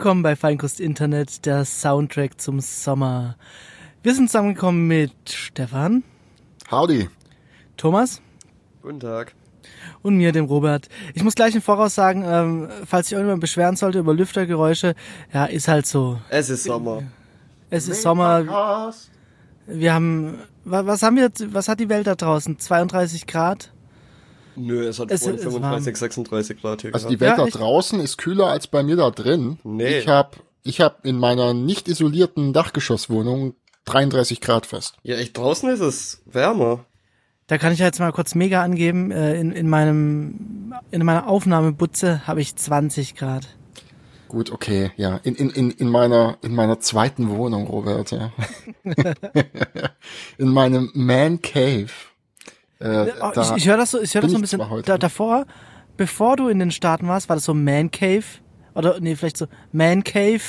Willkommen bei Feinkost Internet, der Soundtrack zum Sommer. Wir sind zusammengekommen mit Stefan, Howdy. Thomas Guten Tag. und mir, dem Robert. Ich muss gleich im Voraus sagen, ähm, falls sich irgendjemand beschweren sollte über Lüftergeräusche, ja, ist halt so. Es ist Sommer. Es ist Sommer. Wir haben, wa- was haben wir, jetzt- was hat die Welt da draußen? 32 Grad? Nö, es hat Es vorhin ist 35, 36 Grad hier Also die. Welt Ja, da echt? draußen ist kühler als bei mir da drin. Nee. Ich habe ich hab in meiner nicht isolierten Dachgeschosswohnung 33 Grad fest. Ja, echt draußen ist es wärmer. Da kann ich ja jetzt mal kurz mega angeben. Äh, in, in meinem, in meiner Aufnahmebutze habe ich 20 Grad. Gut, okay, ja. In, in, in, in meiner in meiner zweiten Wohnung, Robert, ja. in meinem Man Cave. Äh, Oh, da, ich ich höre das so, ich höre das so ein bisschen da, davor, bevor du in den Staaten warst, war das so Man Cave oder nee, vielleicht so Man Cave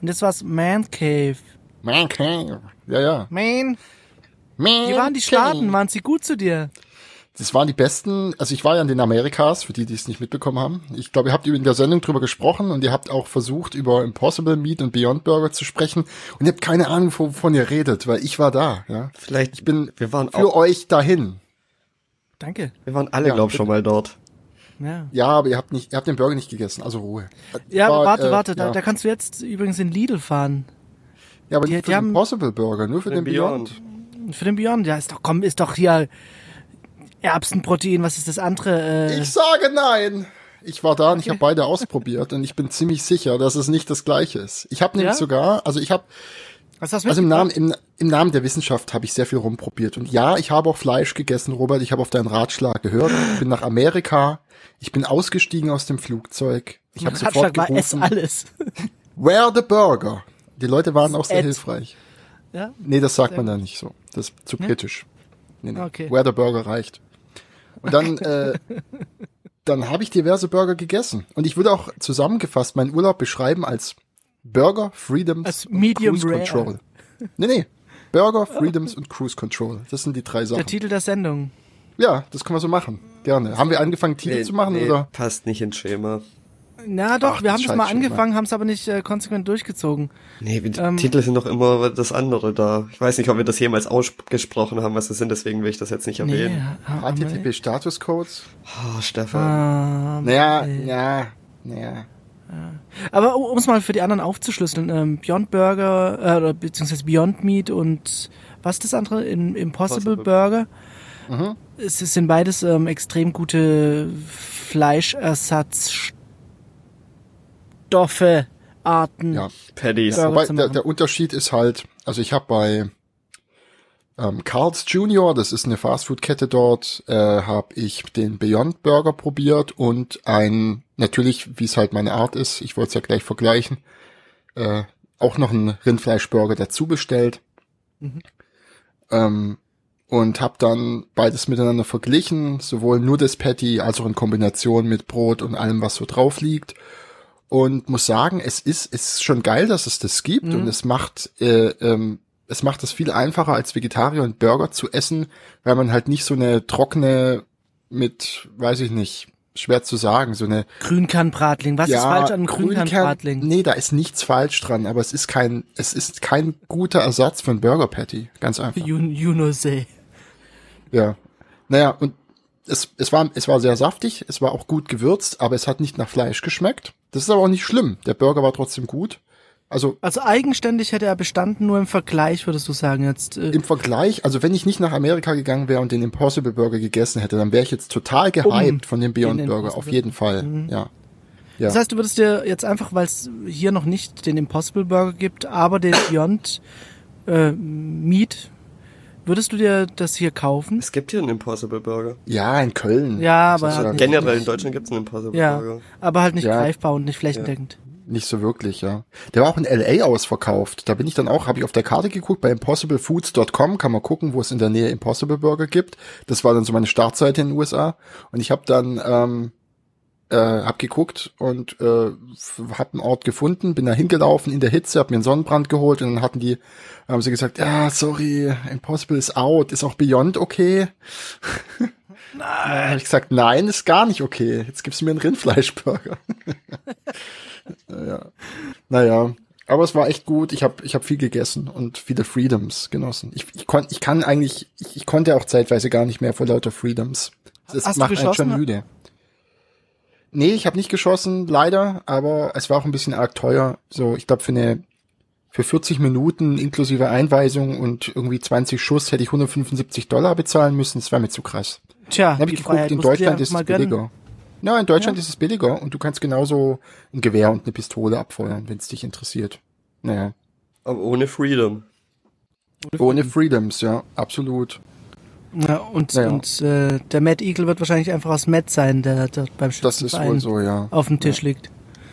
und jetzt war es Man Cave. Man Cave. Ja, ja. Man, Man wie waren die Cave. Staaten? Waren sie gut zu dir? Das waren die besten, also ich war ja in den Amerikas, für die, die es nicht mitbekommen haben. Ich glaube, ihr habt in der Sendung drüber gesprochen und ihr habt auch versucht, über Impossible Meat und Beyond Burger zu sprechen. Und ihr habt keine Ahnung, wovon ihr redet, weil ich war da, ja. Vielleicht, Ich bin wir waren für auch, euch dahin. Danke. wir waren alle, Ja, glaub schon mal dort. Ja. Ja, aber ihr habt nicht, ihr habt den Burger nicht gegessen, also Ruhe. Ja, War, warte, äh, warte, ja. da, da kannst du jetzt übrigens in Lidl fahren. Ja, aber die- nicht für die den haben- Impossible Burger, nur für den, Beyond. Für den Beyond, ja, ist doch, komm, ist doch hier Erbsenprotein, was ist das andere? Äh, Ich sage nein. Ich war da und ich habe beide ausprobiert und ich bin ziemlich sicher, dass es nicht das gleiche ist. Ich habe nämlich Ja? sogar, also ich habe hast du Also im? Namen, im, im Namen der Wissenschaft habe ich sehr viel rumprobiert. Und ja, ich habe auch Fleisch gegessen, Robert. Ich habe auf deinen Ratschlag gehört. Ich bin nach Amerika. Ich bin ausgestiegen aus dem Flugzeug. Ich habe sofort Ratschlag war es gerufen, alles. where the burger? Die Leute waren auch sehr Ed. hilfreich. ja? Nee, das sagt man da nicht so. Das ist zu kritisch. Nee, nee. Okay. Where the burger reicht. Und dann, äh, dann habe ich diverse Burger gegessen. Und ich würde auch zusammengefasst meinen Urlaub beschreiben als Burger, Freedoms Als und medium Cruise rare. Control. Nee, nee. Burger, Freedoms und Cruise Control. Das sind die drei Der Sachen. Titel der Sendung. Ja, das können wir so machen. Gerne. Haben wir angefangen, Titel zu machen, oder? passt nicht ins Schema. Na doch, Ach, wir das haben das mal angefangen, haben es aber nicht äh, konsequent durchgezogen. Nee, die Ähm, Titel sind doch immer das andere da. Ich weiß nicht, ob wir das jemals ausgesprochen haben, was das sind, deswegen will ich das jetzt nicht erwähnen. ha- haben wir- HTTP Statuscodes? Oh, Stefan. Ähm, Naja, ja, naja. Aber um es mal für die anderen aufzuschlüsseln, ähm, Beyond Burger, äh, oder beziehungsweise Beyond Meat und was ist das andere? In, Impossible Impossible. Burger. Mhm. Es es sind beides ähm, extrem gute Fleischersatzstoffe, Arten. Ja. Paddies. Burger Wobei, der, der Unterschied ist halt, also ich habe bei ähm, Carl's Jr., das ist eine Fastfood-Kette dort, äh, habe ich den Beyond Burger probiert und ein, natürlich, wie es halt meine Art ist, ich wollte es ja gleich vergleichen, äh, auch noch einen Rindfleischburger dazu bestellt. Ähm, und habe dann beides miteinander verglichen, sowohl nur das Patty als auch in Kombination mit Brot und allem, was so drauf liegt. Und muss sagen, es ist, es ist schon geil, dass es das gibt und es macht, äh, ähm, es macht es viel einfacher als Vegetarier und Burger zu essen, weil man halt nicht so eine trockene mit, weiß ich nicht, schwer zu sagen, so eine Grünkernbratling. Was ist falsch an einem Grünkernbratling? Nee, da ist nichts falsch dran, aber es ist kein, es ist kein guter Ersatz für ein Burger Patty, ganz einfach. You, you know say. Ja. Naja, und es, es war, es war sehr saftig, es war auch gut gewürzt, aber es hat nicht nach Fleisch geschmeckt. Das ist aber auch nicht schlimm. Der Burger war trotzdem gut. Also Also eigenständig hätte er bestanden, nur im Vergleich würdest du sagen jetzt. Äh, im Vergleich, also wenn ich nicht nach Amerika gegangen wäre und den Impossible Burger gegessen hätte, dann wäre ich jetzt total gehypt von dem Beyond den Burger, auf jeden Fall. Ja. Ja. Das heißt, du würdest dir jetzt einfach, weil es hier noch nicht den Impossible Burger gibt, aber den Beyond äh, Meat, würdest du dir das hier kaufen? Es gibt hier einen Impossible Burger. ja, in Köln. Ja, aber ja Generell in Deutschland gibt es einen Impossible ja, Burger. aber halt nicht Ja. greifbar und nicht flächendeckend. Nicht so wirklich, ja. Der war auch in LA ausverkauft. Da bin ich dann auch, habe ich auf der Karte geguckt, bei impossiblefoods.com kann man gucken, wo es in der Nähe Impossible Burger gibt. Das war dann so meine Startseite in den USA. Und ich habe dann ähm, äh, hab geguckt und äh, hab einen Ort gefunden, bin da hingelaufen in der Hitze, hab mir einen Sonnenbrand geholt und dann hatten die, haben sie gesagt, ja, sorry, Impossible ist out, ist auch Beyond okay? Nein. Habe ich gesagt, nein, ist gar nicht okay. Jetzt gibst du mir einen Rindfleischburger. ja. Naja, aber es war echt gut. Ich habe ich hab viel gegessen und viele Freedoms genossen. Ich, ich, kon, ich kann eigentlich, ich, ich konnte auch zeitweise gar nicht mehr vor lauter Freedoms. Es Hast macht einen schon müde. Nee, ich habe nicht geschossen, leider, aber es war auch ein bisschen arg teuer. So, ich glaube für eine für 40 Minuten inklusive Einweisung und irgendwie 20 Schuss hätte ich 175 Dollar bezahlen müssen. Das wäre mir zu krass. Tja, die ich geguckt, Freiheit in Deutschland ist es mal gönnen. Ja, in Deutschland Ja. ist es billiger und du kannst genauso ein Gewehr und eine Pistole abfeuern, wenn es dich interessiert. Naja. Aber ohne Freedom. Ohne Freedoms, ja, absolut. Ja, und, Naja. und äh, der Mad Eagle wird wahrscheinlich einfach aus Matt sein, der dort beim Das ist wohl Schützenverein so, ja. auf dem Tisch liegt.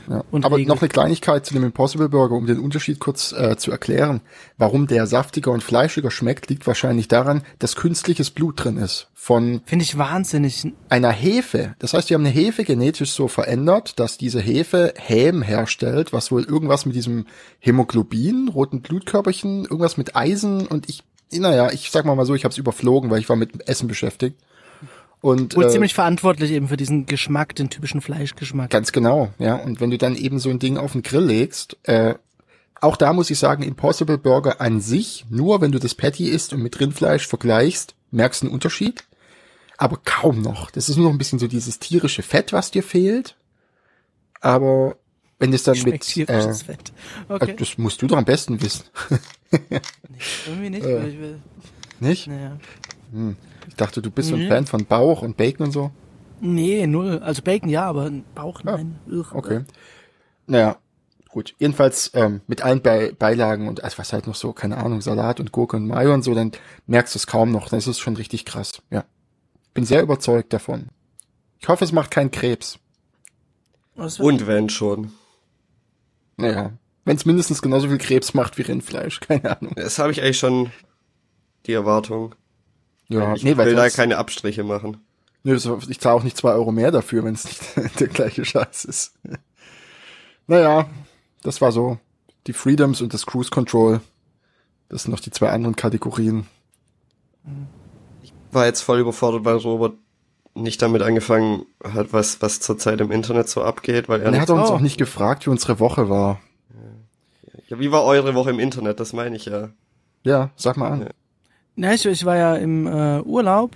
Ja. und Aber noch eine Kleinigkeit zu dem Impossible Burger, um den Unterschied kurz äh, zu erklären. Warum der saftiger und fleischiger schmeckt, liegt wahrscheinlich daran, dass künstliches Blut drin ist. Von Finde ich wahnsinnig. einer Hefe. Das heißt, die haben eine Hefe genetisch so verändert, dass diese Hefe Häm herstellt, was wohl irgendwas mit diesem Hämoglobin, roten Blutkörperchen, irgendwas mit Eisen und ich, naja, ich sag mal mal so, ich habe es überflogen, weil ich war mit Essen beschäftigt. Und Wohl äh, ziemlich verantwortlich eben für diesen Geschmack, den typischen Fleischgeschmack. Ganz genau, ja. Und wenn du dann eben so ein Ding auf den Grill legst, äh, auch da muss ich sagen, Impossible Burger an sich, nur wenn du das Patty isst und mit Rindfleisch vergleichst, merkst du einen Unterschied. Aber kaum noch. Das ist nur noch ein bisschen so dieses tierische Fett, was dir fehlt. Aber wenn das dann Schmeckt mit, tierisches äh, Fett. äh, Okay. das musst du doch am besten wissen, Irgendwie nicht, äh, weil ich will. nicht? Naja. Ich dachte, du bist so ein Nee. Fan von Bauch und Bacon und so. Nee, null. Also Bacon ja, aber Bauch Ja, nein. Ugh. Okay. Naja, gut. Jedenfalls ähm, mit allen Be Beilagen und also was halt noch so, keine Ahnung, Salat und Gurke und Mayo und so, dann merkst du es kaum noch. Dann ist es schon richtig krass. Ja. Bin sehr überzeugt davon. Ich hoffe, es macht keinen Krebs. Das Und wenn schon. Naja. Wenn es mindestens genauso viel Krebs macht wie Rindfleisch, keine Ahnung. Das habe ich eigentlich schon die Erwartung. Ja, ich nee, will da keine Abstriche machen. nee, ich zahle auch nicht zwei Euro mehr dafür, wenn es nicht der gleiche Scheiß ist. naja, das war so. Die Freedoms und das Cruise Control. Das sind noch die zwei anderen Kategorien. War jetzt voll überfordert, weil Robert nicht damit angefangen hat, was, was zurzeit im Internet so abgeht, weil er Und er hat uns Oh. auch nicht gefragt, wie unsere Woche war. ja, wie war eure Woche im Internet? Das meine ich ja. Ja, sag mal an. Ja. Na, ich, ich war ja im äh, Urlaub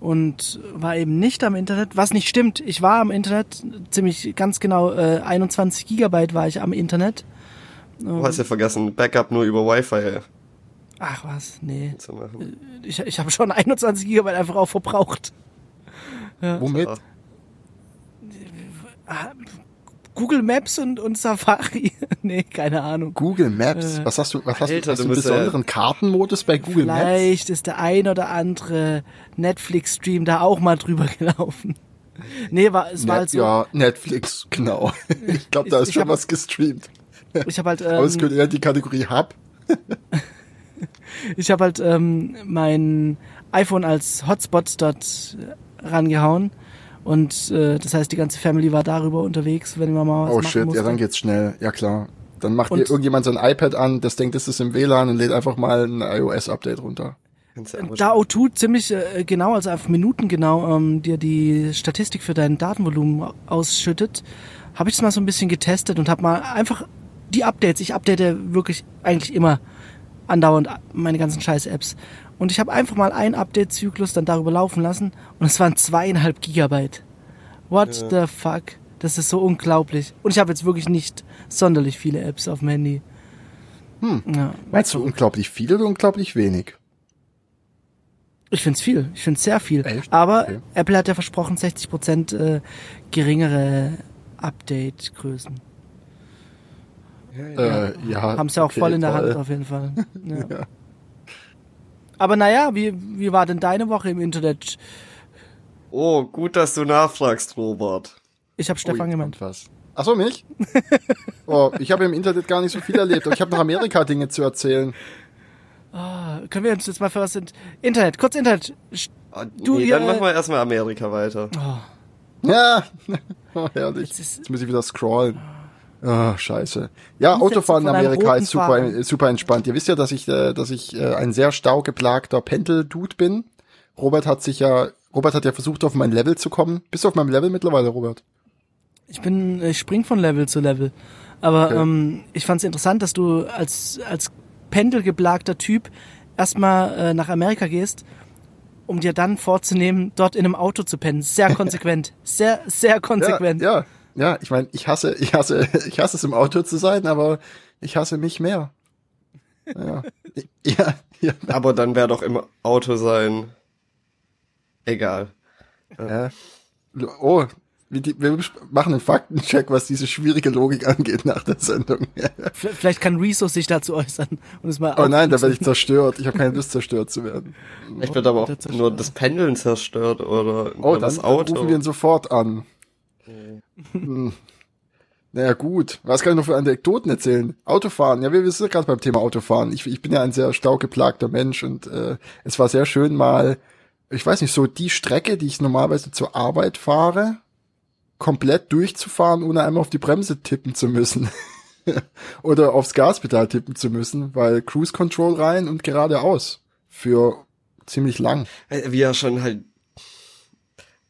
und war eben nicht am Internet, was nicht stimmt. Ich war am Internet, ziemlich ganz genau äh, 21 Gigabyte war ich am Internet. Du hast ja vergessen, Backup nur über Wi-Fi Ach was, nee. zu machen. Ich, ich habe schon 21 Gigabyte einfach auch verbraucht. Womit? Google Maps und, und Safari. nee, keine Ahnung. Google Maps. Äh, was hast du, was hast Alter, du, hast du einen bist ja- besonderen Kartenmodus bei Google Maps? Vielleicht ist der ein oder andere Netflix-Stream da auch mal drüber gelaufen. Nee, war, es war Net, halt so. Ja, Netflix, genau. Ich glaube, da ist ich schon hab- was gestreamt. Ich habe halt, Aber es ähm, gehört eher in die Kategorie Hub. ich habe halt ähm, mein iPhone als Hotspot dort rangehauen. Und äh, das heißt, die ganze Family war darüber unterwegs, wenn man mal was Oh machen shit, musste. ja, dann geht's schnell. Ja klar. Dann macht Und- dir irgendjemand sein iPad an, das denkt, es ist im WLAN und lädt einfach mal ein iOS-Update runter. Einfach Da O2 ziemlich äh, genau, also auf Minuten genau, ähm, dir die Statistik für dein Datenvolumen ausschüttet, habe ich es mal so ein bisschen getestet und habe mal einfach die Updates, ich update wirklich eigentlich immer andauernd meine ganzen scheiß Apps. Und ich habe einfach mal einen Update-Zyklus dann darüber laufen lassen und es waren zweieinhalb Gigabyte. What the fuck? Das ist so unglaublich. Und ich habe jetzt wirklich nicht sonderlich viele Apps auf dem Handy. Hm. Ja, Meinst du unglaublich viel oder unglaublich wenig? Ich find's viel. Ich find's sehr viel. Echt? Aber Okay. Apple hat ja versprochen, 60% äh, geringere Update-Größen. Äh, ja. Haben sie auch okay, voll in der toll. Hand auf jeden Fall. Ja. Aber naja, wie, wie war denn deine Woche im Internet? Oh, gut, dass du nachfragst, Robert. Ich habe Stefan Ui, gemeint. was. Ach so, mich? oh, ich habe im Internet gar nicht so viel erlebt, aber ich habe noch Amerika-Dinge zu erzählen. Ah, können wir uns jetzt mal für was sind? Internet, kurz Internet. Ah, Du, nee, ihr- dann machen wir erstmal Amerika weiter. Ja, oh, herrlich. Jetzt ist- Jetzt muss ich wieder scrollen. Ah, scheiße. Ja, Autofahren in Amerika ist super, Fahren. super entspannt. Ihr wisst ja, dass ich, äh, dass ich äh, ein sehr staugeplagter Pendel-Dude bin. Robert hat sich ja, Robert hat ja versucht, auf mein Level zu kommen. Bist du auf meinem Level mittlerweile, Robert? Ich bin, ich spring von Level zu Level. Aber Okay. ähm, ich fand es interessant, dass du als, als pendelgeplagter Typ erstmal äh, nach Amerika gehst, um dir dann vorzunehmen, dort in einem Auto zu pennen. Sehr konsequent. sehr, sehr konsequent. Ja, ja, ja. Ich meine, ich hasse, ich hasse, ich hasse es im Auto zu sein, aber ich hasse mich mehr. Ja, ja, ja. Aber dann wäre doch im Auto sein egal. ja. Oh, wir, die- wir machen einen Faktencheck, was diese schwierige Logik angeht nach der Sendung. Vielleicht kann Rezo sich dazu äußern und es mal Oh nein, da werde ich zerstört. Ich habe keine Lust, zerstört zu werden. Ich wird aber auch nur das Pendeln zerstört oder Oh, das dann Auto. rufen wir ihn sofort an. Hm. Naja, gut. Was kann ich noch für Anekdoten erzählen? Autofahren. Ja, wir, wir sind gerade beim Thema Autofahren. Ich, ich bin ja ein sehr staugeplagter Mensch und äh, es war sehr schön mal, ich weiß nicht, so die Strecke, die ich normalerweise zur Arbeit fahre, komplett durchzufahren, ohne einmal auf die Bremse tippen zu müssen. Oder aufs Gaspedal tippen zu müssen, weil Cruise Control rein und geradeaus. Für ziemlich lang. Äh, Wie er schon halt.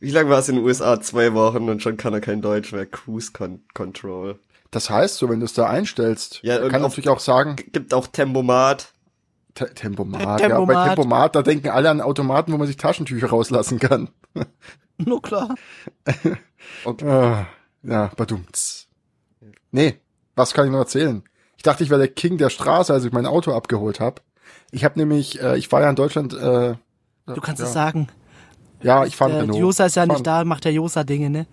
Wie lange war es in den USA? Zwei Wochen und schon kann er kein Deutsch mehr. Cruise Con Control. Das heißt, so wenn du es da einstellst, Ja, und kann auf- natürlich auch sagen, Gibt auch Tempomat. Te Tempomat. Ja, bei Tempomat. Tempomat, da denken alle an Automaten, wo man sich Taschentücher rauslassen kann. Nur klar. Ah, ja, badumts. Nee, was kann ich noch erzählen? Ich dachte, ich wäre der King der Straße, als ich mein Auto abgeholt habe. Ich habe nämlich, äh, ich fahre ja in Deutschland, äh, Du kannst ja. es sagen. Ja, ich fahre Der Renault. Josa ist ja nicht da, macht der Josa Dinge, ne?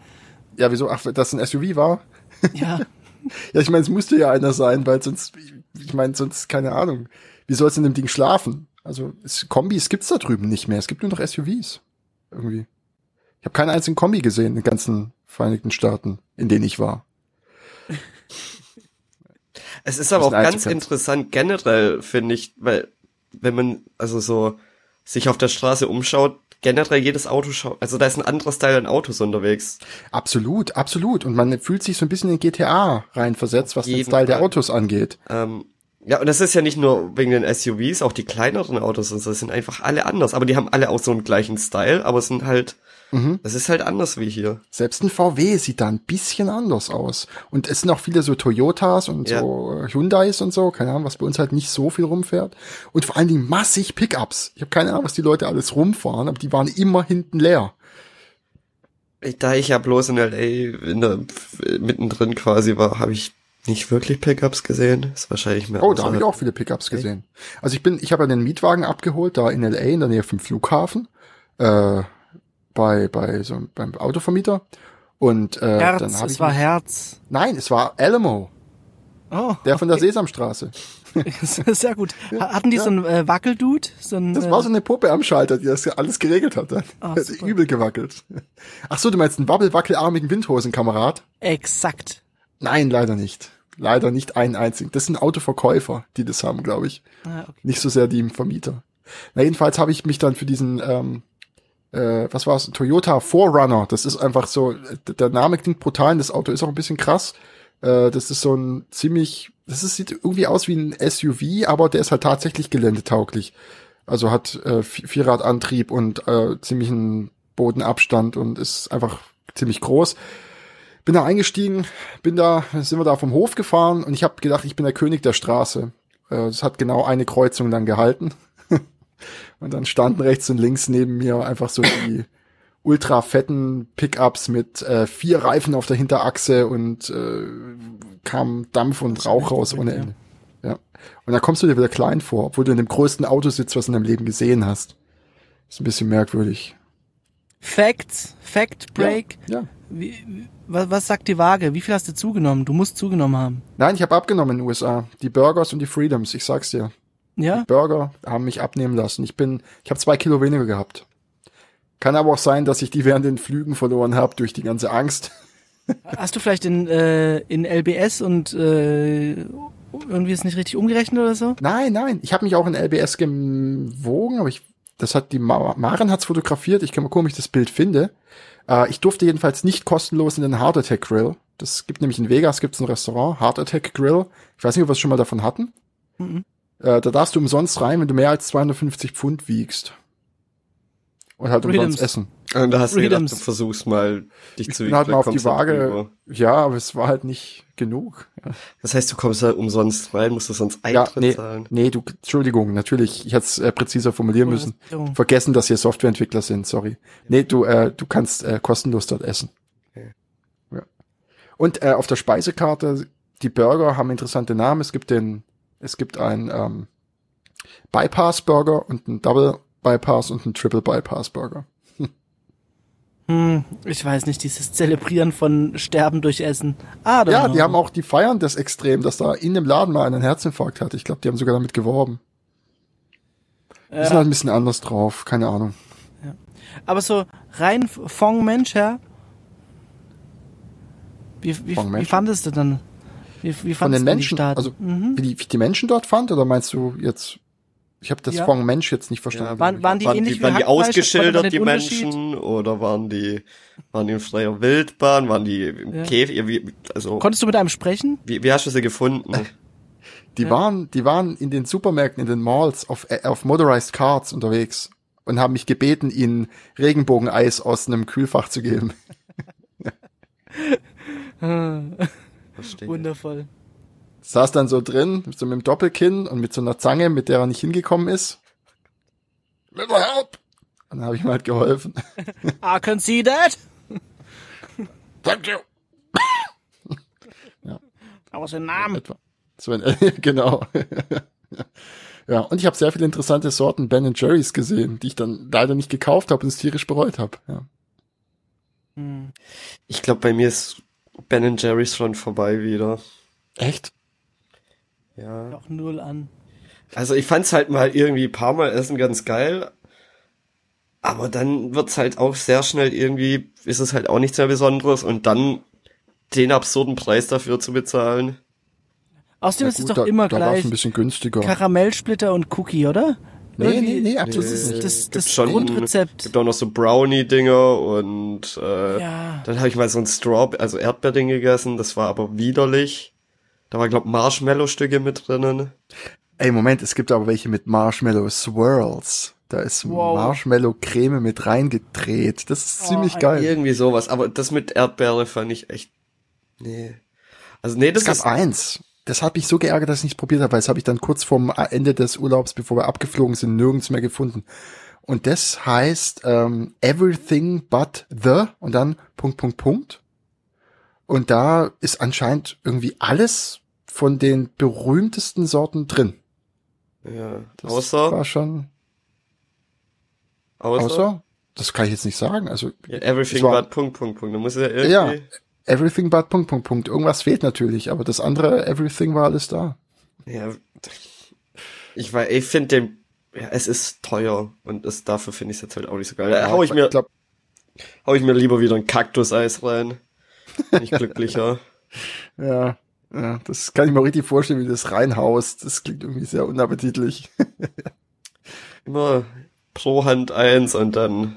Ja, wieso? Ach, das ein SUV war? Ja. Ja, ich meine, es musste ja einer sein, weil sonst, ich, ich meine, sonst, keine Ahnung. Wie soll's in dem Ding schlafen? Also, es, Kombis gibt's da drüben nicht mehr. Es gibt nur noch SUVs. Irgendwie. Ich habe keinen einzigen Kombi gesehen in den ganzen Vereinigten Staaten, in denen ich war. Es ist aber auch ein ganz interessant generell, finde ich, weil wenn man also so sich auf der Straße umschaut, generell jedes Auto schaut, also da ist ein anderer Style an Autos unterwegs. Absolut, absolut. Und man fühlt sich so ein bisschen in GTA reinversetzt, was den Style der. Autos angeht. Ähm, ja, und das ist ja nicht nur wegen den SUVs, auch die kleineren Autos und so, das sind einfach alle anders. Aber die haben alle auch so einen gleichen Style, aber es sind halt, das ist halt anders wie hier. Selbst ein VW sieht da ein bisschen anders aus. Und es sind auch viele so Toyotas und Ja. so Hyundais und so, keine Ahnung, was bei uns halt nicht so viel rumfährt. Und vor allen Dingen massig Pickups. Ich habe keine Ahnung, was die Leute alles rumfahren, aber die waren immer hinten leer. Da ich ja bloß in LA in der, mittendrin quasi war, habe ich nicht wirklich Pickups gesehen. Ist wahrscheinlich mehr Oh, da habe ich auch viele Pickups gesehen. Also ich bin, ich habe ja den Mietwagen abgeholt, da in LA, in der Nähe vom Flughafen, äh, bei, bei so beim Autovermieter. Und äh, dann Herz, habe es ich war mich- Herz. Nein, es war Alamo, Oh, der von der Sesamstraße. sehr gut. Ha- Hatten die so einen äh, Wackeldude? So einen, Das äh, war so eine Puppe am Schalter, die das alles geregelt hat dann. Ah, Hat übel gewackelt. Ach so, du meinst einen wabbelwackelarmigen Windhosenkamerad? Exakt. Nein, leider nicht. Leider nicht einen einzigen. Das sind Autoverkäufer, die das haben, glaube ich. Ah, okay. Nicht so sehr die Vermieter. Na, jedenfalls habe ich mich dann für diesen, ähm, äh, was war's, Toyota 4Runner. Das ist einfach so, äh, der Name klingt brutal, das Auto ist auch ein bisschen krass. Äh, das ist so ein ziemlich, das ist, sieht irgendwie aus wie ein SUV, aber der ist halt tatsächlich geländetauglich. Also hat äh, Vi- Vierradantrieb und äh, ziemlichen Bodenabstand und ist einfach ziemlich groß. Bin da eingestiegen, bin da, sind wir da vom Hof gefahren und ich habe gedacht, ich bin der König der Straße. Äh, Es hat genau eine Kreuzung dann gehalten. Und dann standen rechts und links neben mir einfach so die ultra fetten Pickups mit äh, vier Reifen auf der Hinterachse und äh, kam Dampf und Rauch raus ohne Ende. Ja. Und da kommst du dir wieder klein vor, obwohl du in dem größten Auto sitzt, was du in deinem Leben gesehen hast. Ist ein bisschen merkwürdig. Facts, Fact Break. Ja. ja. Wie, wie- was, was sagt die Waage? Wie viel hast du zugenommen? Du musst zugenommen haben. Nein, ich habe abgenommen in den USA. Die Burgers und die Freedoms, ich sag's dir. Ja? Burger haben mich abnehmen lassen. Ich bin, ich habe zwei Kilo weniger gehabt. Kann aber auch sein, dass ich die während den Flügen verloren habe durch die ganze Angst. Hast du vielleicht in, äh, in LBS und äh, irgendwie ist nicht richtig umgerechnet oder so? Nein, nein, ich habe mich auch in LBS gewogen, aber ich, das hat die Ma Maren hat's fotografiert. Ich kann mal gucken, ob ich das Bild finde. Äh, ich durfte jedenfalls nicht kostenlos in den Heart Attack Grill. Das gibt nämlich in Vegas gibt's ein Restaurant, Heart Attack Grill. Ich weiß nicht, ob wir es schon mal davon hatten. Mhm. Äh, da darfst du umsonst rein, wenn du mehr als 250 Pfund wiegst. Und halt umsonst Freedoms. essen. Und da hast du gedacht, du versuchst mal, dich zu Ich bin halt mal auf die halt Waage. Ja, aber es war halt nicht genug. Ja, Das heißt, du kommst da umsonst rein, musst du sonst ja Eintritt nee, zahlen. nee, du, Entschuldigung, natürlich, ich hätte es äh, präziser formulieren müssen. Vergessen, dass ihr Softwareentwickler sind, sorry. Nee, du, äh, du kannst äh, kostenlos dort essen. Okay. Ja. Und äh, auf der Speisekarte, die Burger haben interessante Namen. Es gibt den, es gibt einen ähm, Bypass Burger und einen Double Bypass und einen Triple Bypass Burger. Hm, ich weiß nicht, dieses Zelebrieren von Sterben durch Essen. Ah, Ja, die haben auch, die feiern das extrem, dass da in dem Laden mal einen Herzinfarkt hat. Ich glaube, die haben sogar damit geworben. Die sind halt ein bisschen anders drauf, keine Ahnung. Aber so rein Fong Mensch, ja? Wie, wie, wie fandest du dann? Wie, wie Von den die Menschen, Staaten? also mhm. wie, die, wie die Menschen dort fand, oder meinst du jetzt, ich habe das Ja. Fong Mensch jetzt nicht verstanden. Waren- waren die waren ähnlich die, waren die ausgeschildert, die? Menschen? Oder waren die, waren die in freier Wildbahn? Waren die im Ja. Käfig? Wie, also, Konntest du mit einem sprechen? wie, wie hast du sie gefunden? Die waren, die waren in den Supermärkten, in den Malls auf, äh, auf Motorized Carts unterwegs und haben mich gebeten, ihnen Regenbogeneis aus einem Kühlfach zu geben. Verstehe. Wundervoll. Saß dann so drin, so mit dem Doppelkinn und mit so einer Zange, mit der er nicht hingekommen ist. Little help! Und dann habe ich ihm halt geholfen. I can see that. Thank you! Aber sein Name. Etwa. So ein, genau. ja, und ich habe sehr viele interessante Sorten Ben Jerry's gesehen, die ich dann leider nicht gekauft habe und es tierisch bereut habe. Ja. Hm. Ich glaube, bei mir ist Ben Jerry's schon vorbei wieder. Echt? Ja. Noch null an. Also ich fand's halt mal irgendwie ein paar Mal essen ganz geil. Aber dann wird's halt auch sehr schnell irgendwie, ist es halt auch nichts mehr Besonderes und dann den absurden Preis dafür zu bezahlen. Außerdem Ja, ist es gut, doch da, immer da war's gleich ein bisschen günstiger. Karamellsplitter und Cookie, oder? Nee, nee, nee, Das absolut ist nicht. das, Gibt das schon- Grundrezept. Gibt auch noch so Brownie-Dinger und äh, Ja. dann habe ich mal so ein Straw, also Erdbeerding gegessen, das war aber widerlich. Da war, glaub Marshmallow-Stücke mit drinnen. Ey, Moment, es gibt aber welche mit Marshmallow Swirls. Da ist Wow. Marshmallow-Creme mit reingedreht. Das ist Oh, ziemlich geil. Irgendwie sowas, aber das mit Erdbeere fand ich echt. Nee. Also nee, das Es gab ist. eins. Das hat mich so geärgert, dass ich nicht probiert habe, weil das habe ich dann kurz vorm Ende des Urlaubs, bevor wir abgeflogen sind, nirgends mehr gefunden. Und das heißt ähm, Everything but the und dann Punkt, Punkt, Punkt. Und da ist anscheinend irgendwie alles von den berühmtesten Sorten drin. Ja. Das außer, war schon außer, außer das kann ich jetzt nicht sagen. Also Ja, everything war- but Punkt, Punkt, Punkt. Da muss ja irgendwie. Ja. Everything but Punkt, Punkt, Punkt. Irgendwas fehlt natürlich, aber das andere Everything war alles da. Ja. Ich ich finde den, ja, es ist teuer und das, dafür finde ich es jetzt halt auch nicht so geil. Da hau ich mir, glaub, hau ich mir lieber wieder ein Kaktuseis rein. Bin ich glücklicher. Ja, ja, das kann ich mir richtig vorstellen, wie das reinhaust. Das klingt irgendwie sehr unappetitlich. Immer pro Hand eins und dann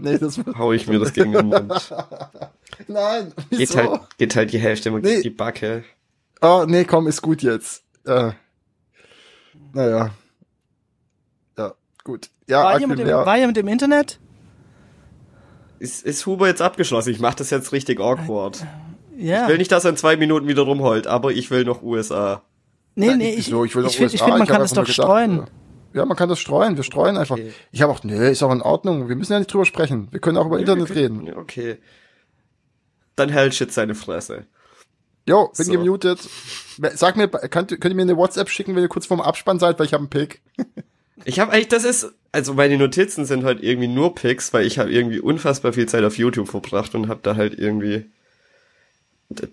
nee, das hau ich mir das gegen den Mund. Nein, Geht wieso? halt, geht halt die Hälfte immer Nee. die Backe. Oh, nee, komm, ist gut jetzt. Äh, naja. Ja, gut. Ja, War jemand, im, war jemand im Internet? Ist, ist Huber jetzt abgeschlossen? Ich mach das jetzt richtig awkward. Ja. Ich will nicht, dass er in zwei Minuten wieder rumheult, aber ich will noch USA. nee, nee, ich, ich, will doch ich finde, man hab kann das doch gedacht, streuen. äh, Ja, man kann das streuen. Wir streuen einfach. Okay. Ich habe auch, nee, ist auch in Ordnung. Wir müssen ja nicht drüber sprechen. Wir können auch über Internet reden. Ja, Okay. Dann hält Shit seine Fresse. Jo, bin So. gemutet. Sag mir, könnt, könnt ihr mir eine WhatsApp schicken, wenn ihr kurz vorm Abspann seid, weil ich habe einen Pick. Ich habe eigentlich, das ist, also meine Notizen sind halt irgendwie nur Pics, weil ich habe irgendwie unfassbar viel Zeit auf YouTube verbracht und habe da halt irgendwie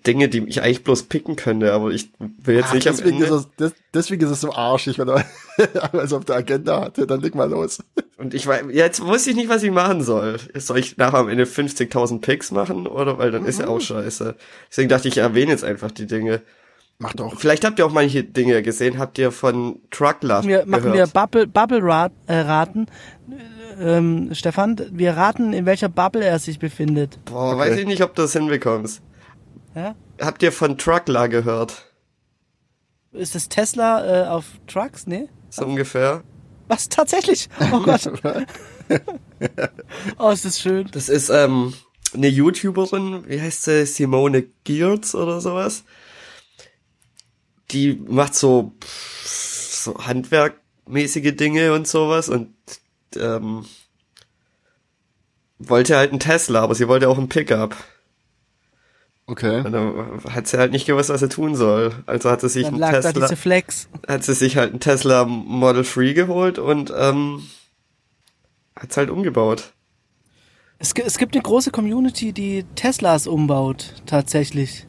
Dinge, die ich eigentlich bloß picken könnte, aber ich will jetzt Ach, nicht am deswegen, ist Ende. es, des, deswegen ist es so arschig, wenn er alles auf der Agenda hatte. Dann leg mal los. Und ich war, jetzt wusste ich nicht, was ich machen soll. Soll ich nachher am Ende 50.000 Pics machen oder, weil dann ist ja auch scheiße. Deswegen dachte ich, ich erwähne jetzt einfach die Dinge. Mach doch. Vielleicht habt ihr auch manche Dinge gesehen. Habt ihr von Truckler Wir machen wir gehört? Bubble, Bubble Rat, äh, raten. Ähm, Stefan, wir raten, in welcher Bubble er sich befindet. Boah, Okay. weiß ich nicht, ob du das hinbekommst. Ja? Habt ihr von Truckler gehört? Ist das Tesla äh, auf Trucks? Nee? So ungefähr. Was tatsächlich? Oh Gott. oh, ist das schön. Das ist ähm, eine YouTuberin, wie heißt sie, Simone Geertz oder sowas. Die macht so, so handwerkmäßige Dinge und sowas und ähm, wollte halt einen Tesla, aber sie wollte auch einen Pickup. Okay. Und dann hat sie halt nicht gewusst, was sie tun soll. Also hat sie sich Dann einen Tesla, diese Flex. hat sie sich halt einen Tesla Model 3 geholt und ähm, hat's halt umgebaut. Es, es gibt eine große Community, die Teslas umbaut, tatsächlich.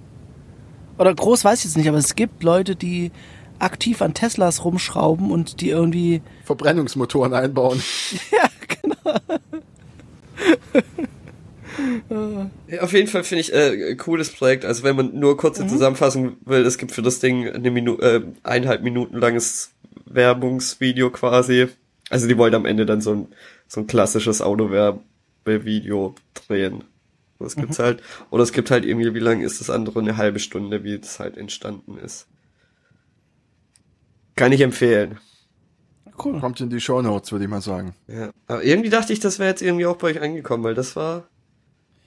Oder groß weiß ich jetzt nicht, aber es gibt Leute, die aktiv an Teslas rumschrauben und die irgendwie. Verbrennungsmotoren einbauen. Ja, genau. Auf jeden Fall finde ich äh, ein cooles Projekt. Also wenn man nur kurze Zusammenfassung will, es gibt für das Ding eine Minu äh, eineinhalb Minuten langes Werbungsvideo quasi. Also die wollen am Ende dann so ein, so ein klassisches Autowerbevideo drehen. Das gibt's halt. Oder es gibt halt irgendwie, wie lang ist das andere? Eine halbe Stunde, wie es halt entstanden ist. Kann ich empfehlen. Cool. Kommt in die Shownotes, würde ich mal sagen. Ja. Aber irgendwie dachte ich, das wäre jetzt irgendwie auch bei euch angekommen, weil das war.